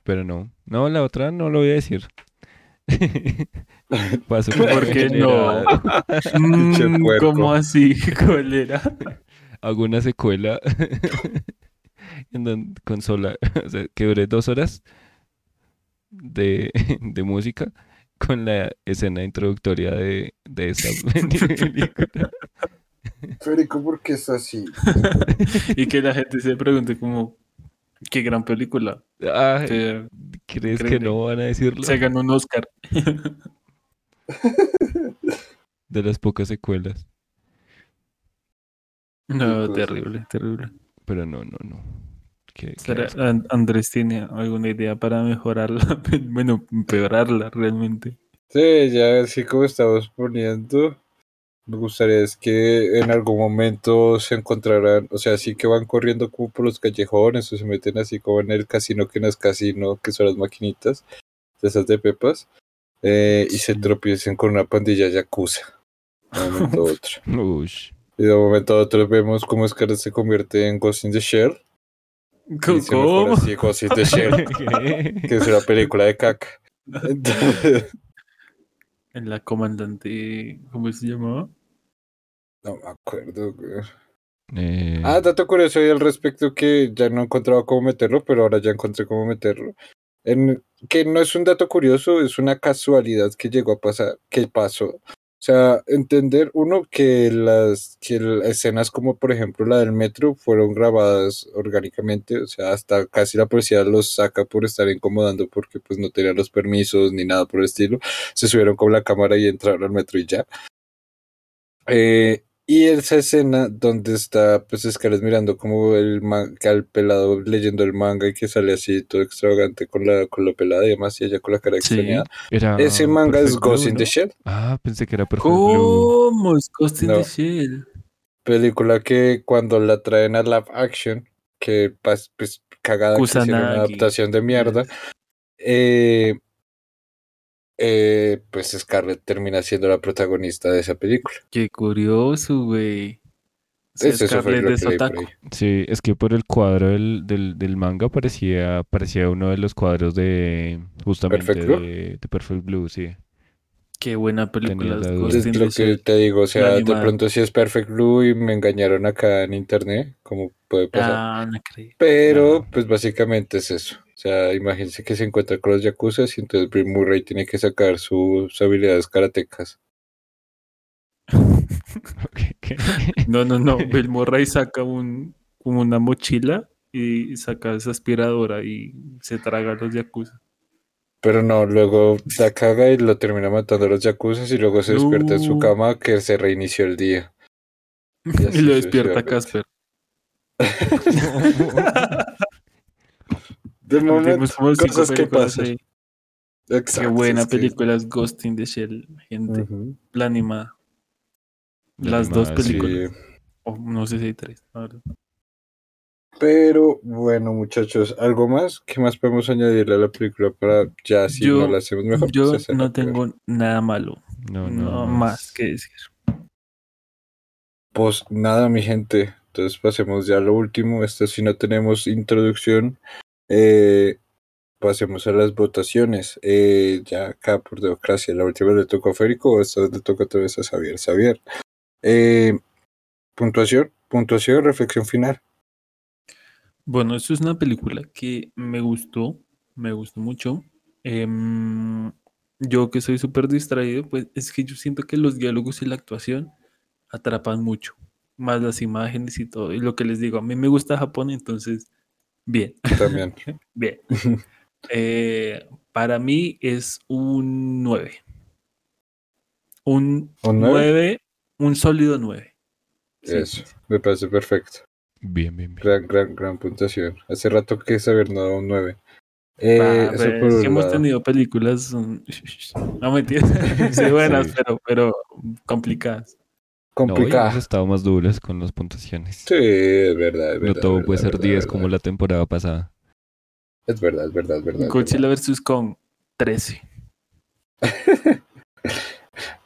pero no, no, la otra no lo voy a decir. Paso por ¿Por qué no? Mm. ¿Cómo así? ¿Cuál era? Hago una secuela en donde consola, o sea, que dure dos horas de, de música con la escena introductoria de, de esa película. Federico, ¿por qué es así? Y que la gente se pregunte como, qué gran película. O sea, ¿crees que no van a decirlo? se ganó un Oscar. De las pocas secuelas. No, terrible, terrible. Pero no, no, no. Qué- qué ¿Será-. An- Andrés tiene alguna idea para mejorarla? Bueno, empeorarla realmente. Sí, ya así como estamos poniendo, me gustaría es que en algún momento se encontraran, o sea, así que van corriendo como por los callejones o se meten así como en el casino que no es casino, que son las maquinitas, de esas de pepas, eh, y se Sí. tropiecen con una pandilla yakuza. De un momento a otro. Ush. Y de un momento a otro vemos cómo Scarlett se convierte en Ghost in the Shell. Y ¿Cómo? así Ghost in the Shell, ¿Qué? que es una película de caca. En la comandante, ¿cómo se llamaba? no me acuerdo. güey. Eh, Ah, dato curioso ahí al respecto que ya no he encontrado cómo meterlo, pero ahora ya encontré cómo meterlo. En, que no es un dato curioso, es una casualidad que llegó a pasar, que pasó. O sea, entender uno que las que escenas como por ejemplo la del metro fueron grabadas orgánicamente, o sea, hasta casi la policía los saca por estar incomodando porque pues no tenían los permisos ni nada por el estilo. Se subieron con la cámara y entraron al metro y ya. Eh, y esa escena donde está pues Scarlett mirando como el al pelado leyendo el manga y que sale así todo extravagante con la, con la pelada y demás y ella con la cara extrañada. Ese manga es Ghost in the Shell. Ah, pensé que era Perfect ¿Cómo es Ghost in the Shell? Película que cuando la traen a live action, que pues, pues cagada que hicieron una adaptación de mierda, eh, eh, pues Scarlett termina siendo la protagonista de esa película. Qué curioso, güey. Scarlett Sí, es que por el cuadro del, del, manga parecía, parecía uno de los cuadros de justamente de, Perfect Blue, sí. Qué buena película. Es lo que te digo, o sea, de pronto sí es Perfect Blue y me engañaron acá en internet, como puede pasar. Ah, no Pero, pues básicamente es eso. O sea, imagínense que se encuentra con los Yakuza y entonces Bill Murray tiene que sacar sus habilidades karatecas. no, no, no. Bill Murray saca un, como una mochila y saca esa aspiradora y se traga a los Yakuza. Pero no, luego la caga y lo termina matando a los Yakuza y luego se despierta en su cama que se reinició el día. Y, lo despierta Casper. De momento, cosas que pasan. Qué buena película es Ghost in the Shell, gente. La animada. Las dos películas. no sé si hay tres. Pero bueno, muchachos, ¿algo más? ¿Qué más podemos añadirle a la película para ya si no la hacemos mejor? Yo pues no tengo nada malo. No, no, más que decir. Pues nada, mi gente. Entonces pasemos ya a lo último. Esto si no tenemos introducción. Eh, pasemos a las votaciones. Eh, ya acá por democracia, la última le tocó a Férico o esta le toca otra vez a Xavier. Xavier. Eh, puntuación, puntuación, reflexión final. Bueno, esto es una película que me gustó, me gustó mucho. Em, yo que soy súper distraído, pues es que yo siento que los diálogos y la actuación atrapan mucho, más las imágenes y todo. Y lo que les digo, a mí me gusta Japón, entonces Bien. También. Bien. Eh, para mí es un 9. Un, 9? un sólido 9. Eso, me parece perfecto. Bien, bien, bien. Gran, gran, gran puntuación. Hace rato que saber no dado un 9. Eh, hemos tenido películas, no me entiendes, sí, buenas, pero, pero complicadas complicadas. hemos estado más duras con las puntuaciones. Sí, es verdad. Es verdad no todo puede ser 10 como la temporada pasada. Es verdad, es verdad, es verdad. Godzilla vs. Kong, 13.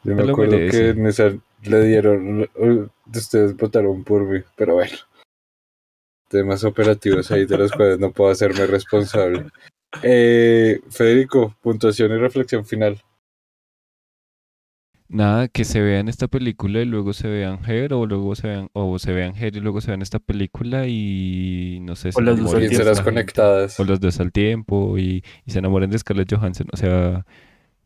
Yo me acuerdo que en esa le dieron, ustedes votaron por mí, pero bueno. Temas operativos ahí de los cuales no puedo hacerme responsable. Eh, Federico, puntuación y reflexión final. Nada, que se vean esta película y luego se vean Her, o luego se vean, o se vean Her y luego se vean esta película y no sé, o las dos conectadas. O los dos al tiempo y, se enamoren de Scarlett Johansson. O sea,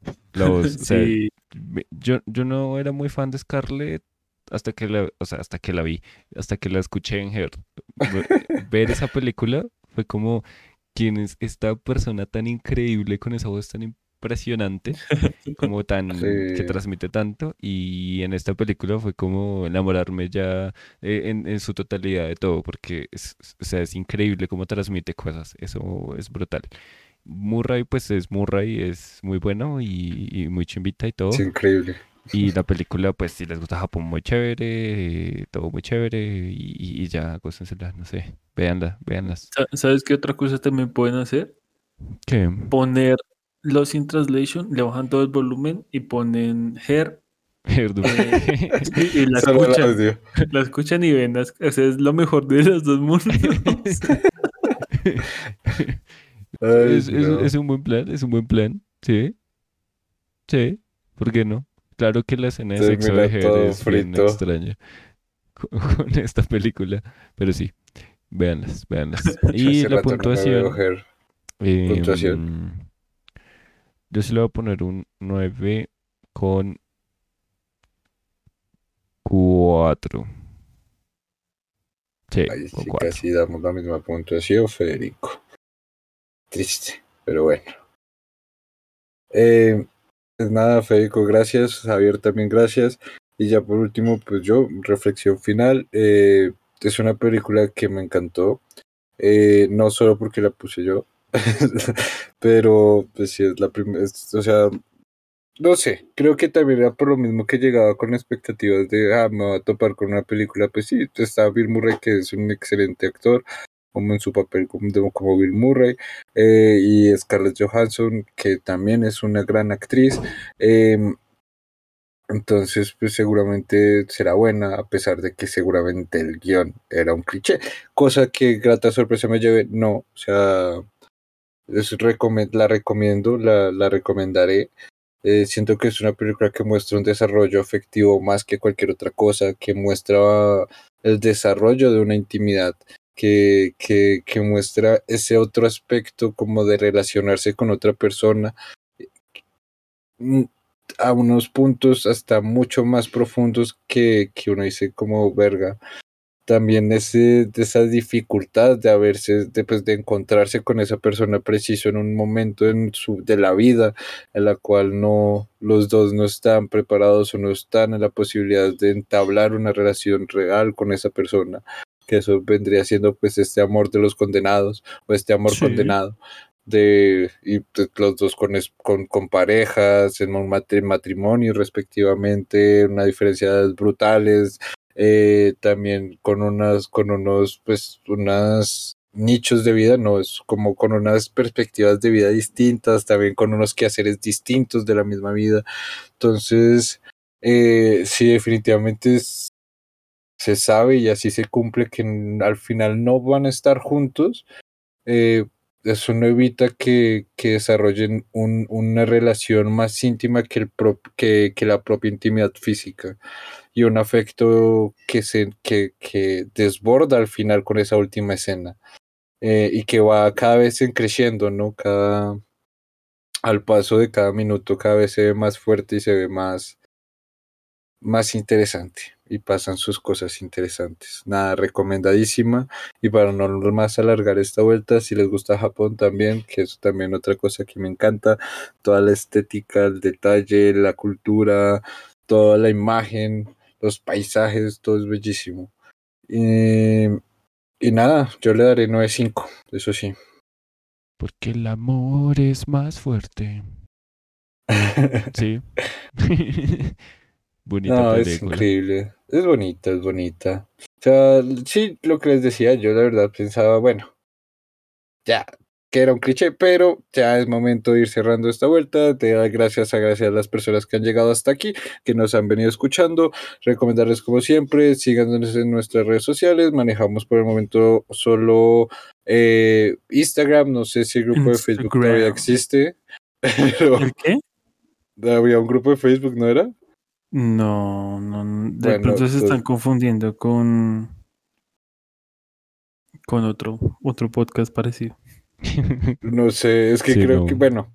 yo, yo no era muy fan de Scarlett hasta que la, o sea, hasta que la vi, hasta que la escuché en Her. Ver esa película fue como quién es esta persona tan increíble con esa voz tan impresionante, como tan, que transmite tanto, y en esta película fue como enamorarme ya eh, en, su totalidad de todo, porque es, o sea, es increíble cómo transmite cosas, eso es brutal. Murray, pues es Murray, es muy bueno y, muy chimbita y todo. Es increíble. Y la película, pues si les gusta Japón, muy chévere, todo muy chévere y, y ya, gócensela, no sé, véanla, véanlas. ¿Sabes qué otra cosa también pueden hacer? ¿Qué? Poner los in translation, le bajan todo el volumen y ponen her. Her eh, y la escuchan, la escuchan y ven, o sea, es lo mejor de los dos mundos. es, un buen plan, es un buen plan, sí. Sí, ¿por qué no? Claro que la escena de sexo de Her es bien extraña con, esta película, pero sí, véanlas, véanlas. Y la puntuación. Eh, puntuación. Yo sí le voy a poner un 9 con Cuatro. Sí, casi damos la misma puntuación, Federico. Triste, pero bueno. Eh, pues nada, Federico, gracias. Javier también gracias. Y ya por último, pues yo, reflexión final. Eh, es una película que me encantó. Eh, no solo porque la puse yo, pero pues sí, es la primera. O sea, no sé, creo que también era por lo mismo que llegaba con expectativas de, ah, me voy a topar con una película, pues sí, está Bill Murray, que es un excelente actor, como en su papel como, como Bill Murray, eh, y Scarlett Johansson, que también es una gran actriz. Em, entonces, pues seguramente será buena, a pesar de que seguramente el guion era un cliché, cosa que grata sorpresa me lleve, no, o sea, es la recomiendo, la, la recomendaré. Eh, siento que es una película que muestra un desarrollo afectivo más que cualquier otra cosa, que muestra el desarrollo de una intimidad, que, que, que muestra ese otro aspecto como de relacionarse con otra persona mm, a unos puntos hasta mucho más profundos que, que uno dice como verga también ese, de esa dificultad de haberse, de, pues, de encontrarse con esa persona preciso en un momento en su, de la vida en la cual no, los dos no están preparados o no están en la posibilidad de entablar una relación real con esa persona, que eso vendría siendo pues este amor de los condenados o este amor condenado de y pues, los dos con, con, con, parejas en un matrimonio respectivamente, una diferencia brutales, eh, también con unas, con unos, pues, unas nichos de vida, no, es como con unas perspectivas de vida distintas, también con unos quehaceres distintos de la misma vida. Entonces, eh, sí, definitivamente se sabe y así se cumple que al final no van a estar juntos. Eh, eso no evita que, que desarrollen un, una relación más íntima que, el que, que la propia intimidad física y un afecto que, se, que, que desborda al final con esa última escena eh, y que va cada vez creciendo, ¿no? Al paso de cada minuto cada vez se ve más fuerte y se ve más, más interesante y pasan sus cosas interesantes. Nada, recomendadísima. Y para no más alargar esta vuelta, si les gusta Japón también, que es también otra cosa que me encanta, toda la estética, el detalle, la cultura, toda la imagen, los paisajes, todo es bellísimo. Y, y nada, yo le daré 9.5, eso sí. Porque el amor es más fuerte. sí. bonita no, es increíble. Es bonita, es bonita. O sea, sí, lo que les decía, yo la verdad pensaba, bueno, ya, que era un cliché, pero ya es momento de ir cerrando esta vuelta. Te dar gracias, a gracias a las personas que han llegado hasta aquí, que nos han venido escuchando. Recomendarles, como siempre, síganos en nuestras redes sociales. Manejamos por el momento solo eh, Instagram. No sé si el grupo de Facebook todavía existe. ¿El qué? Había un grupo de Facebook, ¿no era? No, no. De pronto se están confundiendo con con otro otro podcast parecido. No sé, es que creo que, bueno,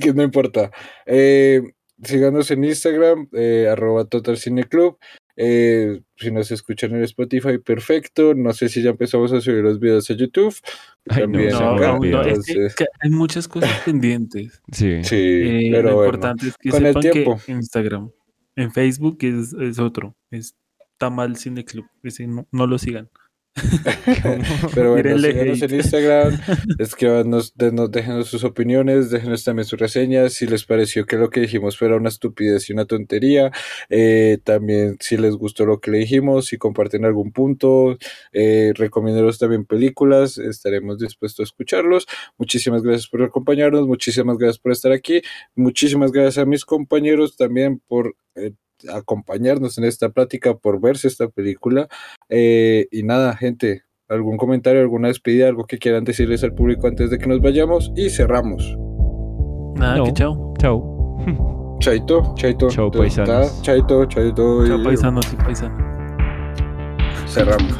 que no importa. Eh, síganos en Instagram, eh, arroba Total Cine Club. Eh, si nos escuchan en Spotify, perfecto. No sé si ya empezamos a subir los videos a YouTube. También hay muchas cosas pendientes. Sí, sí pero lo importante es que con el tiempo. que Instagram, en Facebook es, es otro, es Tamal Cine Club. No, no lo sigan. Pero bueno, síganos en Instagram, escríbanos, déjenos sus opiniones, déjenos también sus reseñas, si les pareció que lo que dijimos fuera una estupidez y una tontería, eh, también si les gustó lo que le dijimos, si comparten algún punto, eh, también películas, estaremos dispuestos a escucharlos. Muchísimas gracias por acompañarnos, muchísimas gracias por estar aquí, muchísimas gracias a mis compañeros también por... Eh, acompañarnos en esta plática, por verse esta película. Eh, y nada, gente, algún comentario, alguna despedida, algo que quieran decirles al público antes de que nos vayamos y cerramos. Nada, que chao. Chao. Chaito, chaito. Chao, paisanos. Chaito, chaito. Chao, paisanos y paisanos. Cerramos.